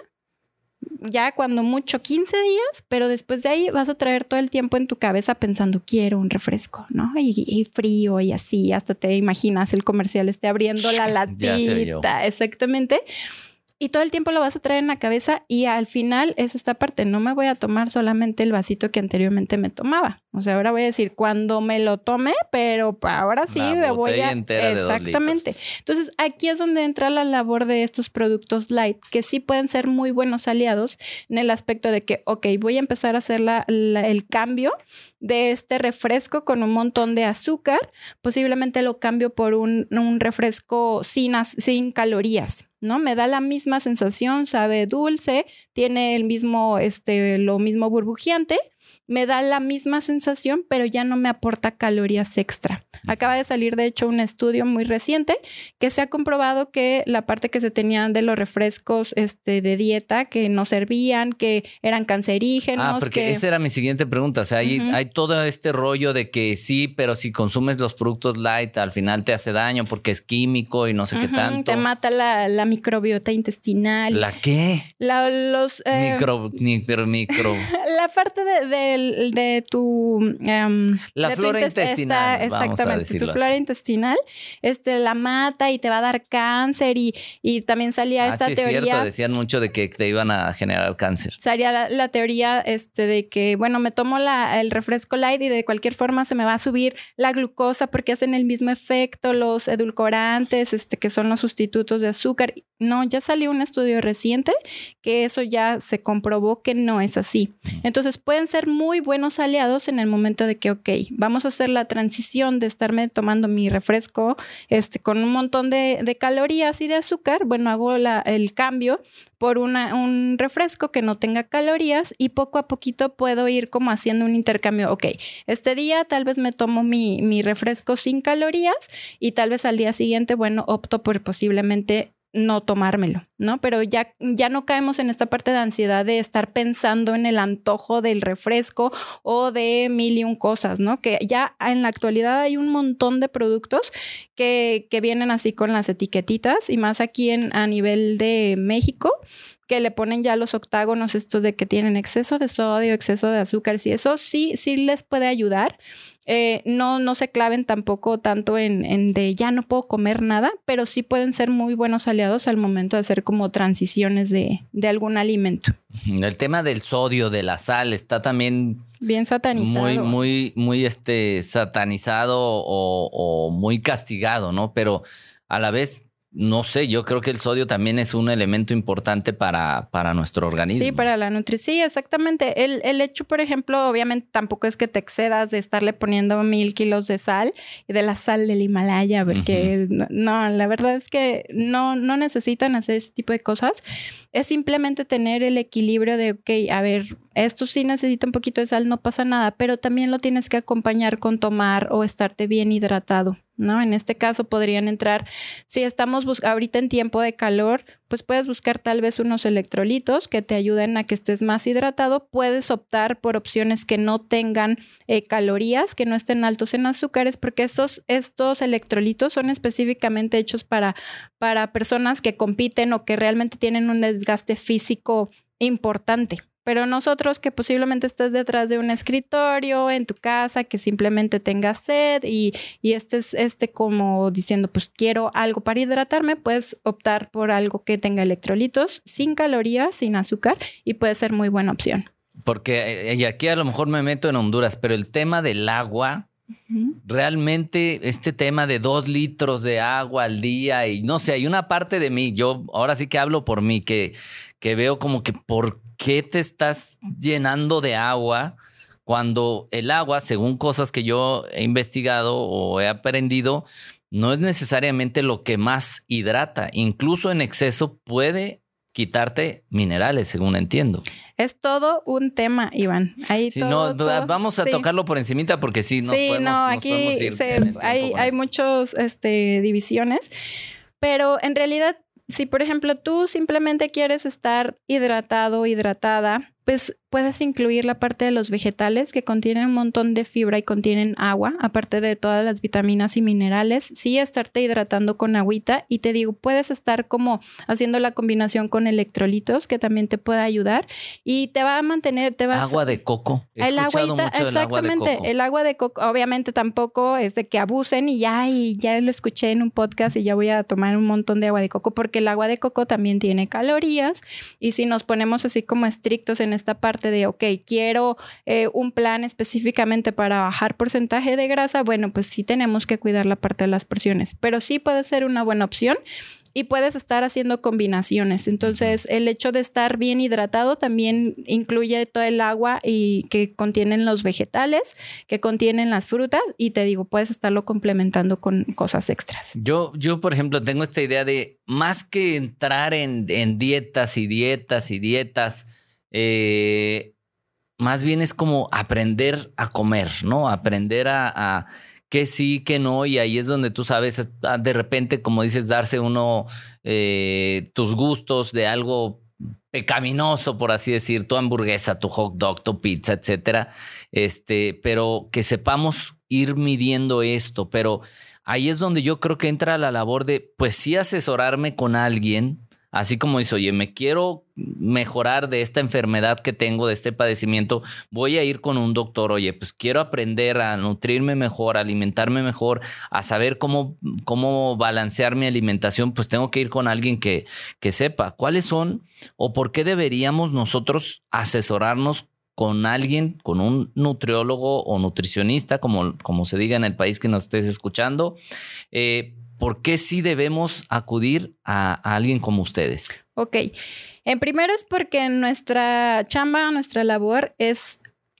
Ya cuando mucho 15 días, pero después de ahí vas a traer todo el tiempo en tu cabeza pensando, quiero un refresco, ¿no? Y, frío y así, hasta te imaginas el comercial esté abriendo la latita, exactamente y todo el tiempo lo vas a traer en la cabeza y al final es esta parte, no me voy a tomar solamente el vasito que anteriormente me tomaba. O sea, ahora voy a decir cuando me lo tome, pero ahora sí me voy a exactamente. Entonces, aquí es donde entra la labor de estos productos light que sí pueden ser muy buenos aliados en el aspecto de que, ok, voy a empezar a hacer el cambio de este refresco con un montón de azúcar, posiblemente lo cambio por un, un refresco sin, sin calorías. ¿No? Me da la misma sensación, sabe dulce, tiene el mismo, este, lo mismo burbujeante, me da la misma sensación, pero ya no me aporta calorías extra. Acaba de salir, de hecho, un estudio muy reciente que se ha comprobado que la parte que se tenían de los refrescos este, de dieta que no servían, que eran cancerígenos. Ah, porque esa era mi siguiente pregunta. O sea, hay, hay todo este rollo de que sí, pero si consumes los productos light, al final te hace daño porque es químico y no sé qué tanto. Te mata la, microbiota intestinal. ¿La qué? La, los... Eh, micro, micro, micro. [laughs] la parte de, de, tu... Em, la flora intestinal. exactamente, tu flora intestinal este, la mata y te va a dar cáncer y, y también salía ah, esta sí, teoría... Es cierto, decían mucho de que te iban a generar cáncer. Salía la, teoría este, de que, bueno, me tomo la, el refresco light y de cualquier forma se me va a subir la glucosa porque hacen el mismo efecto los edulcorantes, este, que son los sustitutos de azúcar. No, ya salió un estudio reciente que eso ya se comprobó que no es así. Entonces pueden ser muy buenos aliados en el momento de que, ok, vamos a hacer la transición de estarme tomando mi refresco este, con un montón de, calorías y de azúcar. Bueno, hago el cambio por un refresco que no tenga calorías y poco a poquito puedo ir como haciendo un intercambio. Ok, este día tal vez me tomo mi, mi refresco sin calorías y tal vez al día siguiente, bueno, opto por posiblemente no tomármelo, ¿no? Pero ya, ya no caemos en esta parte de ansiedad de estar pensando en el antojo del refresco o de mil y un cosas, ¿no? Que ya en la actualidad hay un montón de productos que, que vienen así con las etiquetitas y más aquí en, a nivel de México que le ponen ya los octágonos estos de que tienen exceso de sodio, exceso de azúcar, y eso sí, sí les puede ayudar eh, no, no se claven tampoco tanto en, de ya no puedo comer nada, pero sí pueden ser muy buenos aliados al momento de hacer como transiciones de, algún alimento. El tema del sodio, de la sal, está también bien satanizado. Muy, muy, muy este, satanizado o, o muy castigado, ¿no? Pero a la vez no sé, yo creo que el sodio también es un elemento importante para, para nuestro organismo. Sí, para la nutrición. Sí, exactamente. El, el, hecho, por ejemplo, obviamente tampoco es que te excedas de estarle poniendo mil kilos de sal y de la sal del Himalaya, porque no, la verdad es que no, no necesitan hacer ese tipo de cosas. Es simplemente tener el equilibrio de, ok, a ver, esto sí necesita un poquito de sal, no pasa nada, pero también lo tienes que acompañar con tomar o estarte bien hidratado. ¿No? En este caso podrían entrar, si estamos ahorita en tiempo de calor, pues puedes buscar tal vez unos electrolitos que te ayuden a que estés más hidratado. Puedes optar por opciones que no tengan eh, calorías, que no estén altos en azúcares, porque estos, estos electrolitos son específicamente hechos para, para personas que compiten o que realmente tienen un desgaste físico importante. Pero nosotros que posiblemente estés detrás de un escritorio, en tu casa, que simplemente tengas sed y, y estés este como diciendo, pues quiero algo para hidratarme, puedes optar por algo que tenga electrolitos, sin calorías, sin azúcar y puede ser muy buena opción. Porque y aquí a lo mejor me meto en Honduras, pero el tema del agua, Realmente este tema de dos litros de agua al día y no sé, hay una parte de mí, yo ahora sí que hablo por mí, que, que veo como que por qué te estás llenando de agua cuando el agua, según cosas que yo he investigado o he aprendido, no es necesariamente lo que más hidrata. Incluso en exceso puede quitarte minerales, según entiendo. Es todo un tema, Iván. Ahí no, vamos a tocarlo por encimita porque sí, nos sí, podemos, no, aquí hay, hay muchos este, divisiones, pero en realidad, si por ejemplo tú simplemente quieres estar hidratado, hidratada, pues puedes incluir la parte de los vegetales que contienen un montón de fibra y contienen agua, aparte de todas las vitaminas y minerales. Sí, estarte hidratando con agüita y te digo, puedes estar como haciendo la combinación con electrolitos que también te puede ayudar y te va a mantener, te va agua de coco. el agüita, exactamente, el agua de coco. Obviamente tampoco es de que abusen y ya y ya lo escuché en un podcast y ya voy a tomar un montón de agua de coco porque el agua de coco también tiene calorías y si nos ponemos así como estrictos en esta parte de, ok, quiero eh, un plan específicamente para bajar porcentaje de grasa, bueno, pues sí tenemos que cuidar la parte de las porciones, pero sí puede ser una buena opción y puedes estar haciendo combinaciones. Entonces, el hecho de estar bien hidratado también incluye todo el agua y que contienen los vegetales, que contienen las frutas y te digo, puedes estarlo complementando con cosas extras. Yo, yo por ejemplo, tengo esta idea de más que entrar en, en dietas y dietas y dietas, eh, más bien es como aprender a comer, ¿no? Aprender a, que sí, que no, y ahí es donde tú sabes, ah, de repente, como dices, darse uno eh, tus gustos de algo pecaminoso, por así decir, tu hamburguesa, tu hot dog, tu pizza, etcétera. Este, pero que sepamos ir midiendo esto. Pero ahí es donde yo creo que entra la labor de, pues sí, asesorarme con alguien Así como dice, oye, me quiero mejorar de esta enfermedad que tengo, de este padecimiento, voy a ir con un doctor, oye, pues quiero aprender a nutrirme mejor, a alimentarme mejor, a saber cómo, cómo balancear mi alimentación, pues tengo que ir con alguien que, que sepa cuáles son o por qué deberíamos nosotros asesorarnos con alguien, con un nutriólogo o nutricionista, como, como se diga en el país que nos estés escuchando, eh, ¿por qué sí debemos acudir a, alguien como ustedes? Ok. En primero es porque nuestra chamba, nuestra labor es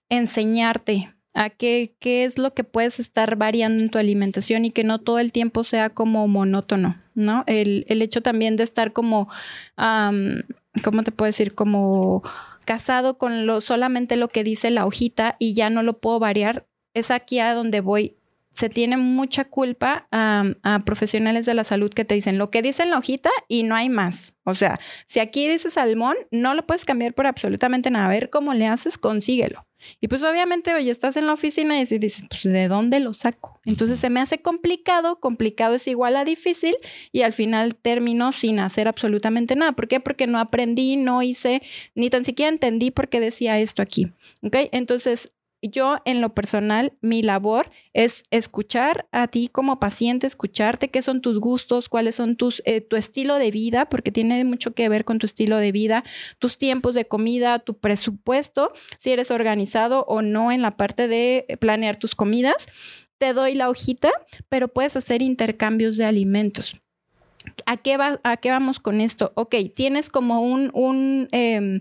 enseñarte a qué, qué es lo que puedes estar variando en tu alimentación y que no todo el tiempo sea como monótono, ¿no? El, hecho también de estar como, ¿cómo te puedo decir? Como casado con lo, solamente lo que dice la hojita y ya no lo puedo variar, es aquí a donde voy se tiene mucha culpa a, profesionales de la salud que te dicen lo que dice en la hojita y no hay más. O sea, si aquí dice salmón, no lo puedes cambiar por absolutamente nada. A ver cómo le haces, consíguelo. Y pues obviamente, oye, estás en la oficina y dices, pues ¿de dónde lo saco? Entonces se me hace complicado, complicado es igual a difícil y al final termino sin hacer absolutamente nada. ¿Por qué? Porque no aprendí, no hice, ni tan siquiera entendí por qué decía esto aquí. ¿Ok? Entonces yo en lo personal, mi labor es escuchar a ti como paciente, escucharte qué son tus gustos, cuáles son tus, eh, tu estilo de vida, porque tiene mucho que ver con tu estilo de vida, tus tiempos de comida, tu presupuesto, si eres organizado o no en la parte de planear tus comidas. Te doy la hojita, pero puedes hacer intercambios de alimentos. ¿A qué, va, ¿A qué vamos con esto? Ok, tienes como un, un, em,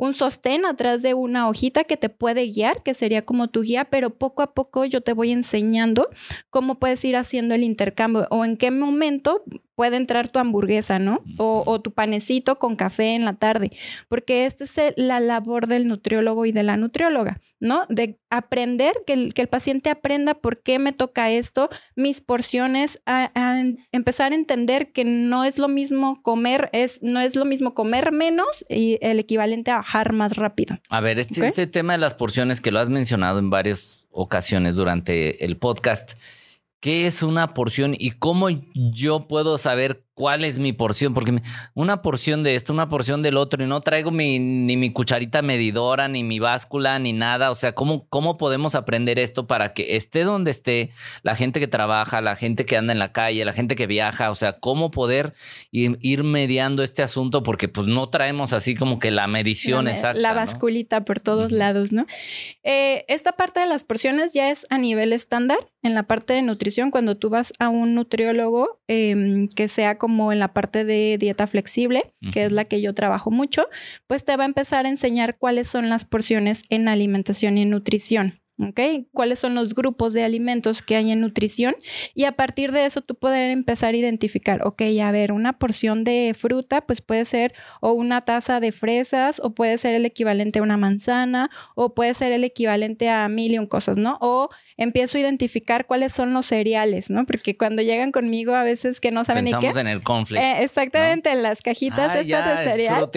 un sostén atrás de una hojita que te puede guiar, que sería como tu guía, pero poco a poco yo te voy enseñando cómo puedes ir haciendo el intercambio o en qué momento puede entrar tu hamburguesa, ¿no? O, tu panecito con café en la tarde, porque esta es la labor del nutriólogo y de la nutrióloga, ¿no? De aprender, que el, que el paciente aprenda por qué me toca esto, mis porciones, a, empezar a entender que no es lo mismo comer, es, no es lo mismo comer menos y el equivalente a bajar más rápido. A ver, este, este tema de las porciones que lo has mencionado en varias ocasiones durante el podcast, ¿qué es una porción y cómo yo puedo saber cuál es mi porción, porque una porción de esto, una porción del otro, y no traigo ni mi cucharita medidora, ni mi báscula, ni nada. O sea, ¿cómo, ¿cómo podemos aprender esto para que esté donde esté la gente que trabaja, la gente que anda en la calle, la gente que viaja? O sea, ¿cómo poder ir, mediando este asunto? Porque pues no traemos así como que la medición exacta. La basculita por todos lados, ¿no? Eh, esta parte de las porciones ya es a nivel estándar. En la parte de nutrición, cuando tú vas a un nutriólogo em, que sea como como en la parte de dieta flexible, que es la que yo trabajo mucho, pues te va a empezar a enseñar cuáles son las porciones en alimentación y nutrición. ¿ok? ¿Cuáles son los grupos de alimentos que hay en nutrición? Y a partir de eso tú poder empezar a identificar, ok, a ver, una porción de fruta, pues puede ser o una taza de fresas, o puede ser el equivalente a una manzana, o puede ser el equivalente a mil y un cosas, ¿no? O empiezo a identificar cuáles son los cereales, ¿no? Porque cuando llegan conmigo a veces que no saben ni qué. en el conflicto. Eh, exactamente, en las cajitas ah, estas de cereal.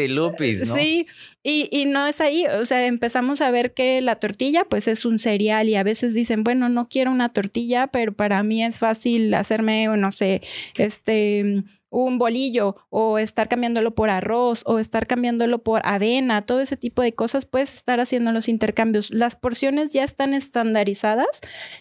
¿no? Sí, y, y no es ahí, o sea, empezamos a ver que la tortilla pues es un cereal y a veces dicen, bueno, no quiero una tortilla, pero para mí es fácil hacerme, no sé, este un bolillo o estar cambiándolo por arroz o estar cambiándolo por avena, todo ese tipo de cosas, puedes estar haciendo los intercambios. Las porciones ya están estandarizadas,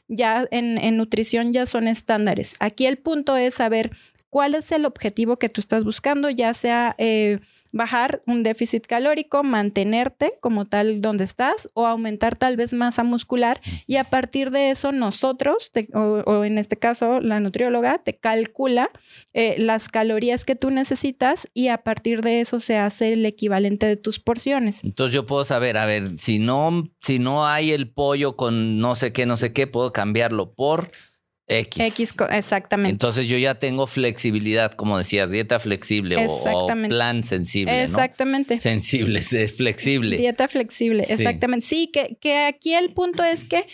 ya en, en nutrición ya son estándares. Aquí el punto es saber cuál es el objetivo que tú estás buscando, ya sea... Eh, bajar un déficit calórico, mantenerte como tal donde estás o aumentar tal vez masa muscular y a partir de eso nosotros, o, en este caso la nutrióloga, te calcula eh, las calorías que tú necesitas y a partir de eso se hace el equivalente de tus porciones. Entonces yo puedo saber, a ver, si no, si no hay el pollo con no sé qué, no sé qué, puedo cambiarlo por X. X, exactamente. Entonces yo ya tengo flexibilidad, como decías, dieta flexible o, plan sensible. Exactamente. Sensible, [laughs] flexible. Dieta flexible, exactamente. Sí, que, que aquí el punto es que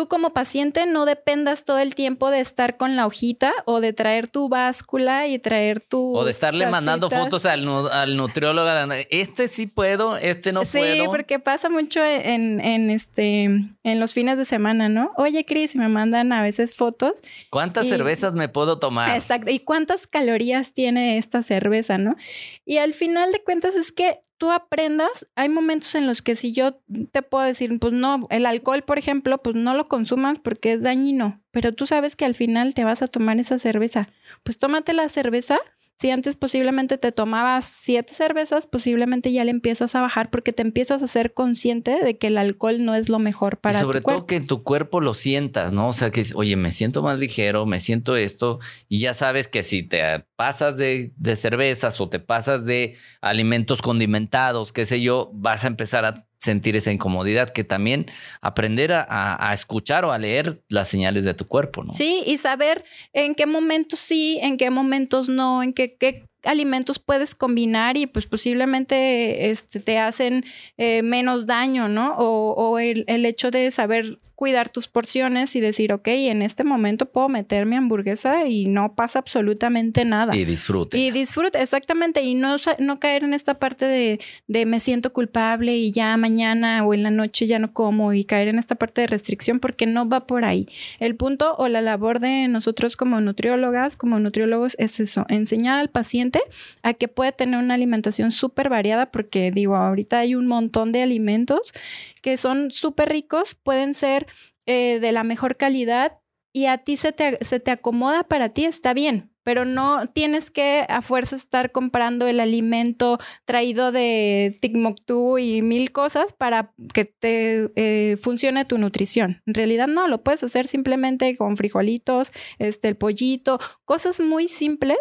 tú como paciente no dependas todo el tiempo de estar con la hojita o de traer tu báscula y traer tu... O de estarle mandando fotos al, al, nutriólogo. Este sí puedo, este no puedo. Sí, porque pasa mucho en, en, este, en los fines de semana, ¿no? Oye, Cris, me mandan a veces fotos. ¿Cuántas cervezas me puedo tomar? Exacto. ¿Y cuántas calorías tiene esta cerveza, no? Y al final de cuentas es que tú aprendas, hay momentos en los que si yo te puedo decir, pues no, el alcohol, por ejemplo, pues no lo consumas porque es dañino, pero tú sabes que al final te vas a tomar esa cerveza. Pues tómate la cerveza si antes posiblemente te tomabas siete cervezas, posiblemente ya le empiezas a bajar porque te empiezas a ser consciente de que el alcohol no es lo mejor para y sobre todo que tu cuerpo lo sientas, ¿no? O sea, que, oye, me siento más ligero, me siento esto, y ya sabes que si te pasas de, de cervezas o te pasas de alimentos condimentados, qué sé yo, vas a empezar a sentir esa incomodidad, que también aprender a, escuchar o a leer las señales de tu cuerpo, ¿no? Sí, y saber en qué momentos sí, en qué momentos no, en qué, qué alimentos puedes combinar y pues posiblemente este, te hacen eh, menos daño, ¿no? O, o el, el hecho de saber cuidar tus porciones y decir, ok, en este momento puedo meter mi hamburguesa y no pasa absolutamente nada. Y disfrute. Y disfrute, exactamente. Y no, no caer en esta parte de, de me siento culpable y ya mañana o en la noche ya no como y caer en esta parte de restricción porque no va por ahí. El punto o la labor de nosotros como nutriólogas, como nutriólogos, es eso, enseñar al paciente a que puede tener una alimentación súper variada porque digo, ahorita hay un montón de alimentos que son súper ricos, pueden ser eh, de la mejor calidad y a ti se te, se te acomoda para ti, está bien pero no tienes que a fuerza estar comprando el alimento traído de Timbuktu y mil cosas para que te eh, funcione tu nutrición. En realidad no, lo puedes hacer simplemente con frijolitos, este, el pollito, cosas muy simples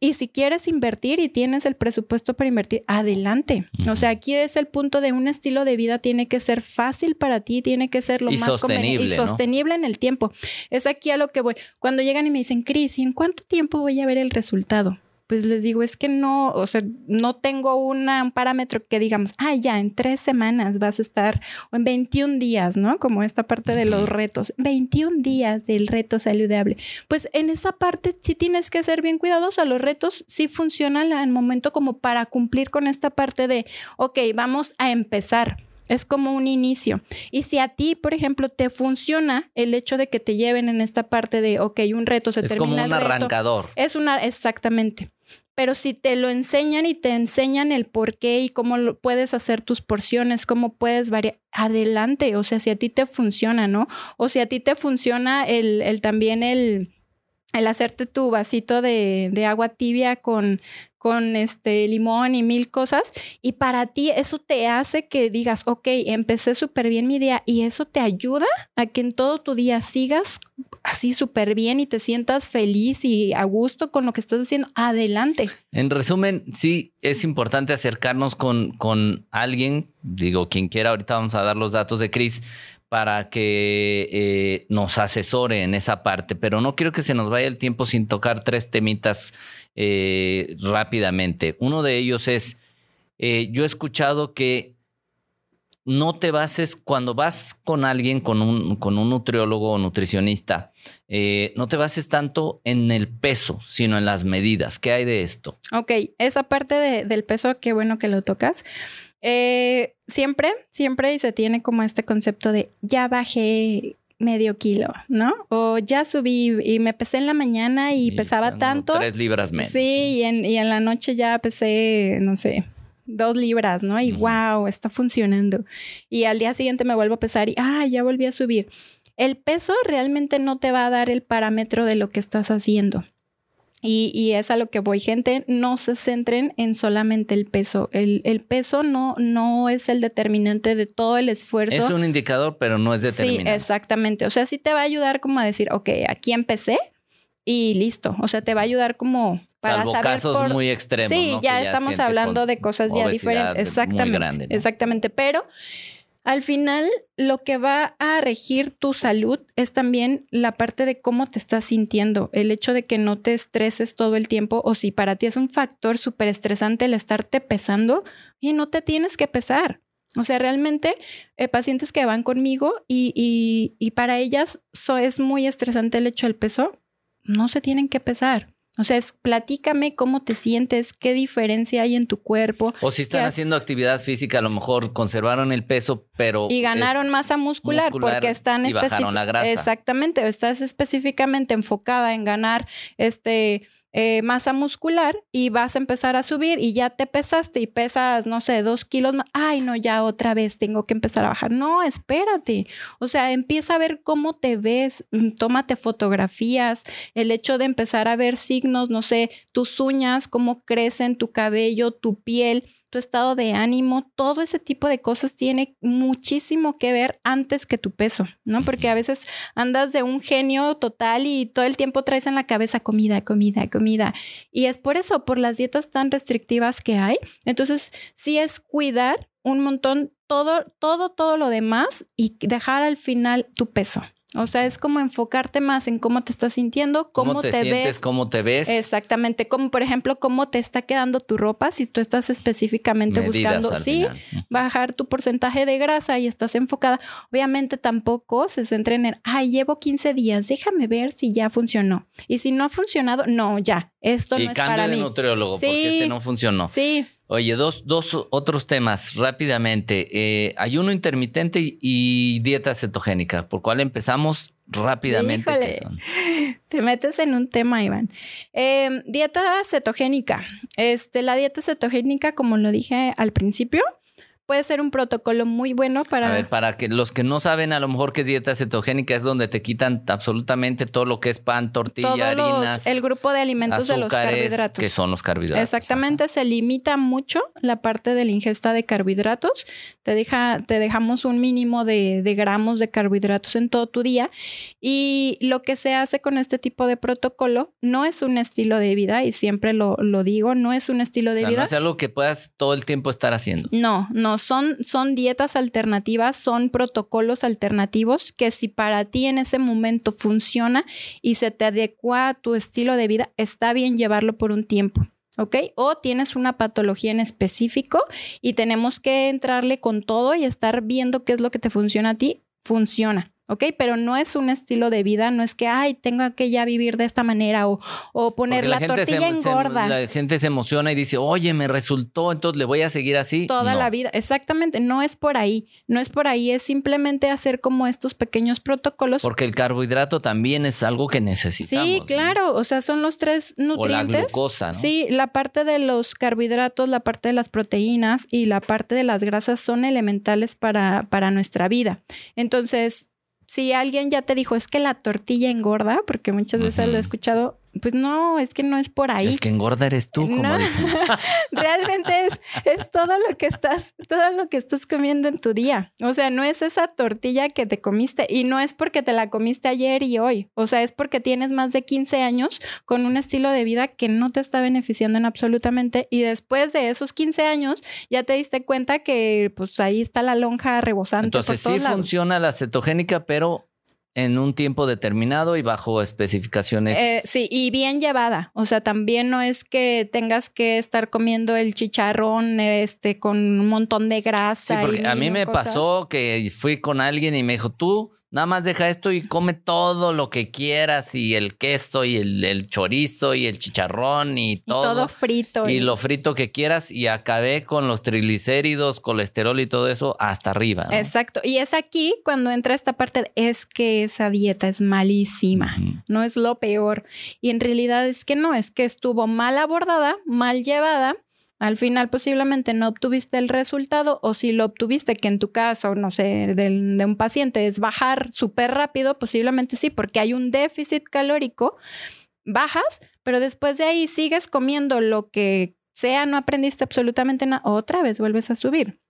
y si quieres invertir y tienes el presupuesto para invertir, adelante. O sea, aquí es el punto de un estilo de vida tiene que ser fácil para ti, tiene que ser lo más sostenible y sostenible en el tiempo. Es aquí a lo que voy. Cuando llegan y me dicen, Cris, ¿y en cuánto tiempo voy a ver el resultado? Pues les digo, es que no, o sea, no tengo una, un parámetro que digamos, ah, ya, en tres semanas vas a estar, o en 21 días, ¿no? Como esta parte de los retos, 21 días del reto saludable. Pues en esa parte sí tienes que ser bien cuidadosa, los retos sí funcionan al momento como para cumplir con esta parte de, ok, vamos a empezar. Es como un inicio. Y si a ti, por ejemplo, te funciona el hecho de que te lleven en esta parte de, ok, un reto se termina. Es como un arrancador. Es una, exactamente pero si te lo enseñan y te enseñan el por qué y cómo puedes hacer tus porciones, cómo puedes variar, adelante, o sea, si a ti te funciona, ¿no? O si a ti te funciona el, el también el, el hacerte tu vasito de, de, agua tibia con, con este limón y mil cosas. Y para ti eso te hace que digas, ok, empecé súper bien mi día y eso te ayuda a que en todo tu día sigas así súper bien y te sientas feliz y a gusto con lo que estás haciendo. Adelante. En resumen, sí, es importante acercarnos con, con alguien, digo, quien quiera, ahorita vamos a dar los datos de Cris, para que eh, nos asesore en esa parte, pero no quiero que se nos vaya el tiempo sin tocar tres temitas eh, rápidamente. Uno de ellos es, eh, yo he escuchado que no te bases cuando vas con alguien, con un, con un nutriólogo o nutricionista, no te bases tanto en el peso, sino en las medidas. ¿Qué hay de esto? Ok, esa parte del peso, qué bueno que lo tocas. Eh, siempre, siempre se tiene como este concepto de ya bajé medio kilo, ¿no? O ya subí y me pesé en la mañana y, pesaba tanto. Tres libras menos. Sí, y en, y en la noche ya pesé, no sé, dos libras, ¿no? Y wow, está funcionando. Y al día siguiente me vuelvo a pesar y, ah, ya volví a subir. El peso realmente no te va a dar el parámetro de lo que estás haciendo. Y, es a lo que voy, gente, no se centren en solamente el peso. El, peso no, no es el determinante de todo el esfuerzo. Es un indicador, pero no es determinante. Sí, exactamente. O sea, sí te va a ayudar como a decir, ok, aquí empecé, y listo. O sea, te va a ayudar como para Salvo casos muy extremos. Sí, ya estamos hablando de cosas ya diferentes. Exactamente. Exactamente. Pero al final, lo que va a regir tu salud es también la parte de cómo te estás sintiendo. El hecho de que no te estreses todo el tiempo o si para ti es un factor súper estresante el estarte pesando, y no te tienes que pesar. O sea, realmente eh, pacientes que van conmigo y, y, para ellas es muy estresante el hecho del peso, no se tienen que pesar. O sea, es platícame cómo te sientes, qué diferencia hay en tu cuerpo. O si están haciendo actividad física, a lo mejor conservaron el peso, pero. Y ganaron masa muscular, porque están y bajaron la grasa. Exactamente, estás específicamente enfocada en ganar este eh, masa muscular y vas a empezar a subir y ya te pesaste y pesas, no sé, dos kilos más. Ay, no, ya otra vez tengo que empezar a bajar. No, espérate. O sea, empieza a ver cómo te ves, mm, tómate fotografías, el hecho de empezar a ver signos, no sé, tus uñas, cómo crecen, tu cabello, tu piel tu estado de ánimo, todo ese tipo de cosas tiene muchísimo que ver antes que tu peso, ¿no? Porque a veces andas de un genio total y todo el tiempo traes en la cabeza comida, comida, comida. Y es por eso, por las dietas tan restrictivas que hay. Entonces, sí es cuidar un montón todo, todo, todo lo demás y dejar al final tu peso. O sea, es como enfocarte más en cómo te estás sintiendo, cómo, te, sientes, ves. cómo te ves. Exactamente, como por ejemplo, cómo te está quedando tu ropa si tú estás específicamente buscando, sí, bajar tu porcentaje de grasa y estás enfocada. Obviamente tampoco se centren en, ay, llevo 15 días, déjame ver si ya funcionó. Y si no ha funcionado, no, ya, esto no es para de nutriólogo porque este no funcionó. Sí. Oye, dos, dos otros temas rápidamente. Eh, ayuno intermitente y, dieta cetogénica. ¿Por cuál empezamos rápidamente? [laughs] Te metes en un tema, Iván. Em, dieta cetogénica. Este, la dieta cetogénica, como lo dije al principio, puede ser un protocolo muy bueno para... A ver, para que los que no saben a lo mejor qué es dieta cetogénica, es donde te quitan absolutamente todo lo que es pan, tortilla, harinas. el grupo de alimentos de los carbohidratos. Que son los carbohidratos. Exactamente, se limita mucho la parte de la ingesta de carbohidratos. Te, deja, te dejamos un mínimo de, gramos de carbohidratos en todo tu día. Y lo que se hace con este tipo de protocolo no es un estilo de vida, y siempre lo, digo, no es un estilo de vida. No es algo que puedas todo el tiempo estar haciendo. No, no son, son dietas alternativas, son protocolos alternativos que si para ti en ese momento funciona y se te adecua a tu estilo de vida, está bien llevarlo por un tiempo. ¿ok? O tienes una patología en específico y tenemos que entrarle con todo y estar viendo qué es lo que te funciona a ti, funciona. ¿Ok? Pero no es un estilo de vida, no es que, ay, tengo que ya vivir de esta manera o, o poner la, tortilla engorda. la gente se emociona y dice, oye, me resultó, entonces le voy a seguir así. Toda la vida, exactamente, no es por ahí, no es por ahí, es simplemente hacer como estos pequeños protocolos. Porque el carbohidrato también es algo que necesitamos. Sí, claro, o sea, son los tres nutrientes. O la glucosa, ¿no? Sí, la parte de los carbohidratos, la parte de las proteínas y la parte de las grasas son elementales para, para nuestra vida. Entonces, si alguien ya te dijo, es que la tortilla engorda, porque muchas veces lo he escuchado, pues no, es que no es por ahí. El que engorda eres tú, como dicen. [laughs] Realmente es, es todo lo que estás, todo lo que estás comiendo en tu día. O sea, no es esa tortilla que te comiste y no es porque te la comiste ayer y hoy. O sea, es porque tienes más de 15 años con un estilo de vida que no te está beneficiando en absolutamente y después de esos 15 años ya te diste cuenta que pues ahí está la lonja rebosante. Entonces sí funciona la cetogénica, pero en un tiempo determinado y bajo especificaciones. Eh, sí, y bien llevada. O sea, también no es que tengas que estar comiendo el chicharrón este, con un montón de grasa. Sí, porque a mí me pasó que fui con alguien y me dijo, tú Nada más deja esto y come todo lo que quieras y el queso y el, chorizo y el chicharrón y todo. Y todo frito. Y, lo frito que quieras y acabé con los triglicéridos, colesterol y todo eso hasta arriba. Exacto. Y es aquí cuando entra esta parte de, es que esa dieta es malísima, no es lo peor. Y en realidad es que no, es que estuvo mal abordada, mal llevada al final posiblemente no obtuviste el resultado o si lo obtuviste, que en tu caso, no sé, de, un paciente es bajar súper rápido, posiblemente sí, porque hay un déficit calórico, bajas, pero después de ahí sigues comiendo lo que sea, no aprendiste absolutamente nada, otra vez vuelves a subir.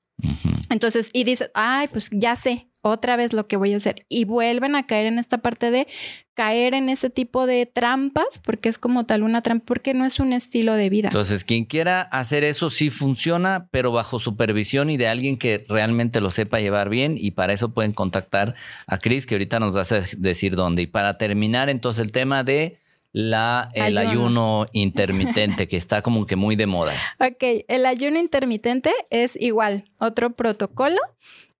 Entonces, y dices, ay, pues ya sé, otra vez lo que voy a hacer. Y vuelven a caer en esta parte de caer en ese tipo de trampas, porque es como tal una trampa, porque no es un estilo de vida. Entonces, quien quiera hacer eso sí funciona, pero bajo supervisión y de alguien que realmente lo sepa llevar bien. Y para eso pueden contactar a Cris, que ahorita nos vas a decir dónde. Y para terminar, entonces, el tema de la, el ayuno. intermitente, que está como que muy de moda. [laughs] Ok, el ayuno intermitente es igual, otro protocolo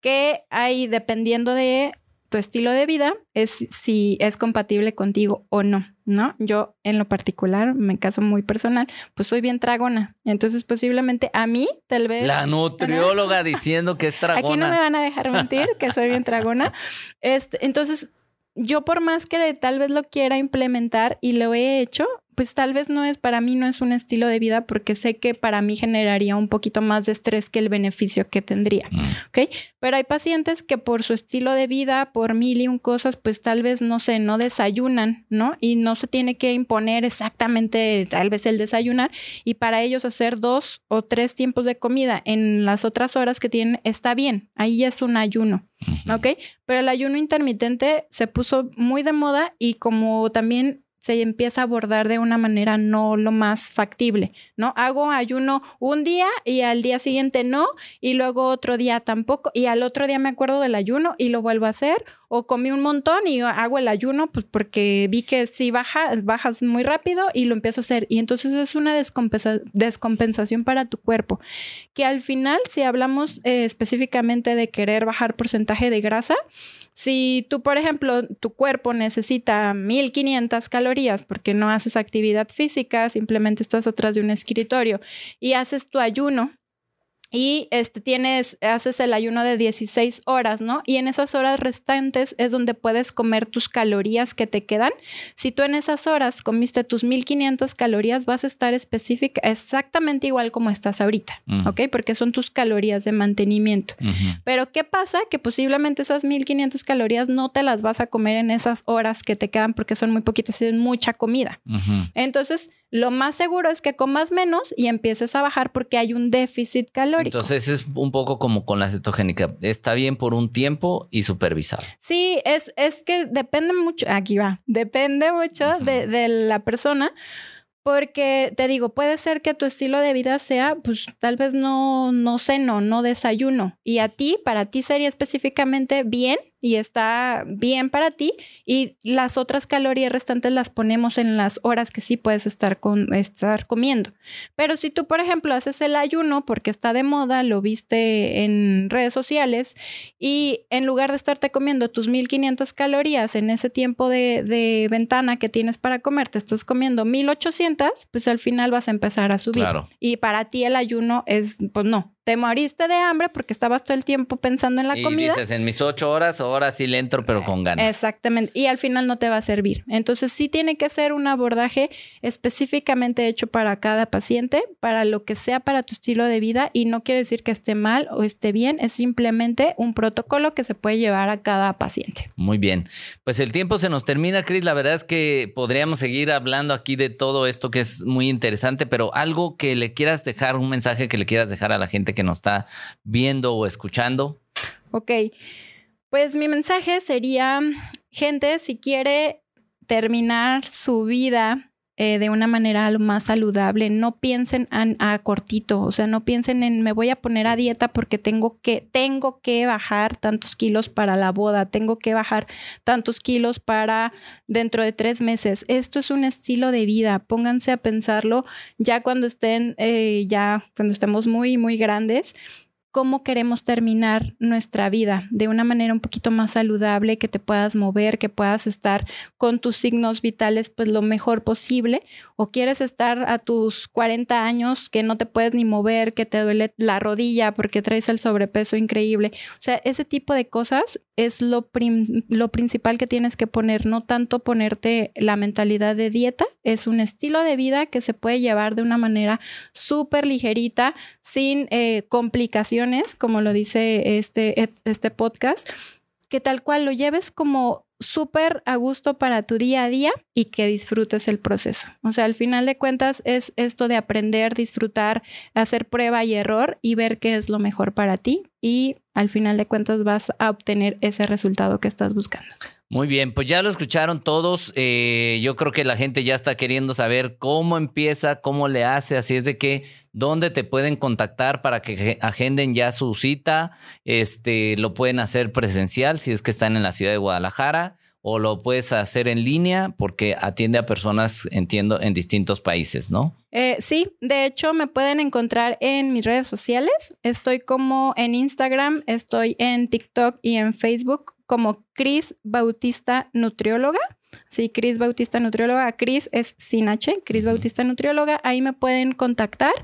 que hay dependiendo de tu estilo de vida, es si es compatible contigo o no, ¿no? Yo en lo particular, me caso muy personal, pues soy bien tragona. Entonces posiblemente a mí, tal vez... La nutrióloga diciendo que es tragona. Aquí no me van a dejar mentir que soy bien tragona. Este, entonces yo por más que tal vez lo quiera implementar y lo he hecho, pues tal vez no es, para mí no es un estilo de vida porque sé que para mí generaría un poquito más de estrés que el beneficio que tendría, mm. ¿ok? Pero hay pacientes que por su estilo de vida, por mil y un cosas, pues tal vez, no sé, no desayunan, ¿no? Y no se tiene que imponer exactamente tal vez el desayunar y para ellos hacer dos o tres tiempos de comida en las otras horas que tienen está bien, ahí es un ayuno, ¿ok? Pero el ayuno intermitente se puso muy de moda y como también se empieza a abordar de una manera no lo más factible, ¿no? Hago ayuno un día y al día siguiente no, y luego otro día tampoco, y al otro día me acuerdo del ayuno y lo vuelvo a hacer, o comí un montón y hago el ayuno, pues porque vi que si baja, bajas muy rápido y lo empiezo a hacer. Y entonces es una descompensación para tu cuerpo, que al final, si hablamos eh, específicamente de querer bajar porcentaje de grasa, si tú, por ejemplo, tu cuerpo necesita 1500 calorías porque no haces actividad física, simplemente estás atrás de un escritorio y haces tu ayuno y este tienes haces el ayuno de 16 horas, ¿no? Y en esas horas restantes es donde puedes comer tus calorías que te quedan. Si tú en esas horas comiste tus 1500 calorías, vas a estar específica exactamente igual como estás ahorita, ¿ok? Porque son tus calorías de mantenimiento. Pero ¿qué pasa? Que posiblemente esas 1500 calorías no te las vas a comer en esas horas que te quedan porque son muy poquitas y es mucha comida. Entonces, lo más seguro es que comas menos y empieces a bajar porque hay un déficit calórico. Entonces es un poco como con la cetogénica. Está bien por un tiempo y supervisado. Sí, es, es que depende mucho, aquí va, depende mucho de, de la persona. Porque te digo, puede ser que tu estilo de vida sea, pues tal vez no, no ceno, no desayuno. Y a ti, para ti sería específicamente bien y está bien para ti y las otras calorías restantes las ponemos en las horas que sí puedes estar, con, estar comiendo. Pero si tú, por ejemplo, haces el ayuno porque está de moda, lo viste en redes sociales y en lugar de estarte comiendo tus 1500 calorías en ese tiempo de, de ventana que tienes para comer, te estás comiendo 1800, pues al final vas a empezar a subir. Y para ti el ayuno es, pues no, te moriste de hambre porque estabas todo el tiempo pensando en la y comida. Dices, en mis ocho horas, ahora sí le entro, pero con ganas. Exactamente. Y al final no te va a servir. Entonces sí tiene que ser un abordaje específicamente hecho para cada paciente, para lo que sea para tu estilo de vida. Y no quiere decir que esté mal o esté bien, es simplemente un protocolo que se puede llevar a cada paciente. Muy bien. Pues el tiempo se nos termina, Cris. La verdad es que podríamos seguir hablando aquí de todo esto que es muy interesante, pero algo que le quieras dejar, un mensaje que le quieras dejar a la gente que nos está viendo o escuchando. Ok, pues mi mensaje sería, gente, si quiere terminar su vida eh, de una manera más saludable. No piensen a, cortito, o sea, no piensen en me voy a poner a dieta porque tengo que, tengo que bajar tantos kilos para la boda, tengo que bajar tantos kilos para dentro de tres meses. Esto es un estilo de vida, pónganse a pensarlo ya cuando estén, eh, ya cuando estemos muy, muy grandes cómo queremos terminar nuestra vida de una manera un poquito más saludable, que te puedas mover, que puedas estar con tus signos vitales pues lo mejor posible, o quieres estar a tus 40 años que no te puedes ni mover, que te duele la rodilla porque traes el sobrepeso increíble. O sea, ese tipo de cosas es lo, lo principal que tienes que poner, no tanto ponerte la mentalidad de dieta, es un estilo de vida que se puede llevar de una manera súper ligerita, sin eh, complicaciones, como lo dice este, este podcast, que tal cual lo lleves como súper a gusto para tu día a día y que disfrutes el proceso. O sea, al final de cuentas es esto de aprender, disfrutar, hacer prueba y error y ver qué es lo mejor para ti y al final de cuentas vas a obtener ese resultado que estás buscando. Muy bien, pues ya lo escucharon todos. Eh, yo creo que la gente ya está queriendo saber cómo empieza, cómo le hace. Así es de que, ¿dónde te pueden contactar para que agenden ya su cita? Este, lo pueden hacer presencial si es que están en la ciudad de Guadalajara o lo puedes hacer en línea porque atiende a personas, entiendo, en distintos países, ¿no? Eh, sí, de hecho me pueden encontrar en mis redes sociales. Estoy como en Instagram, estoy en TikTok y en Facebook como Cris Bautista Nutrióloga. Sí, Cris Bautista Nutrióloga. Cris es sin H, Cris Bautista Nutrióloga. Ahí me pueden contactar.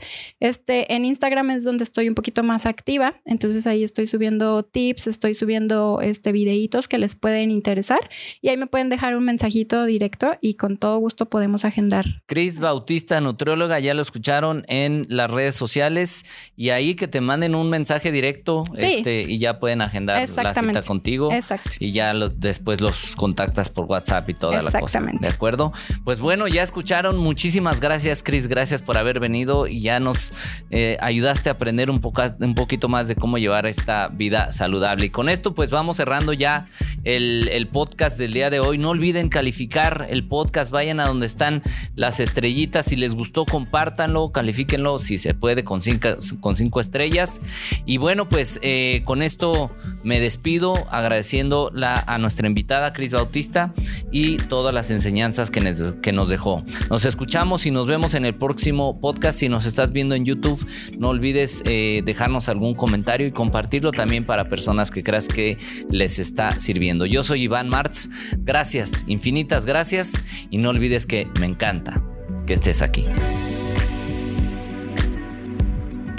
Este, en Instagram es donde estoy un poquito más activa. Entonces ahí estoy subiendo tips, estoy subiendo este, videitos que les pueden interesar. Y ahí me pueden dejar un mensajito directo y con todo gusto podemos agendar. Cris Bautista Nutrióloga, ya lo escucharon en las redes sociales. Y ahí que te manden un mensaje directo este, y ya pueden agendar la cita contigo. Exacto. Y ya los, después los contactas por WhatsApp y la cosa. ¿De acuerdo? Pues bueno, ya escucharon. Muchísimas gracias, Cris. Gracias por haber venido y ya nos eh, ayudaste a aprender un, poco, un poquito más de cómo llevar esta vida saludable. Y con esto, pues vamos cerrando ya el, el podcast del día de hoy. No olviden calificar el podcast. Vayan a donde están las estrellitas. Si les gustó, compártanlo, califíquenlo si se puede con cinco, con cinco estrellas. Y bueno, pues eh, con esto me despido agradeciendo la, a nuestra invitada, Cris Bautista, y todas las enseñanzas que nos, que nos dejó. Nos escuchamos y nos vemos en el próximo podcast. Si nos estás viendo en YouTube, no olvides eh, dejarnos algún comentario y compartirlo también para personas que creas que les está sirviendo. Yo soy Iván Martz. Gracias, infinitas gracias y no olvides que me encanta que estés aquí.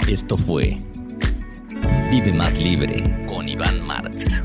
Esto fue Vive más libre con Iván Martz.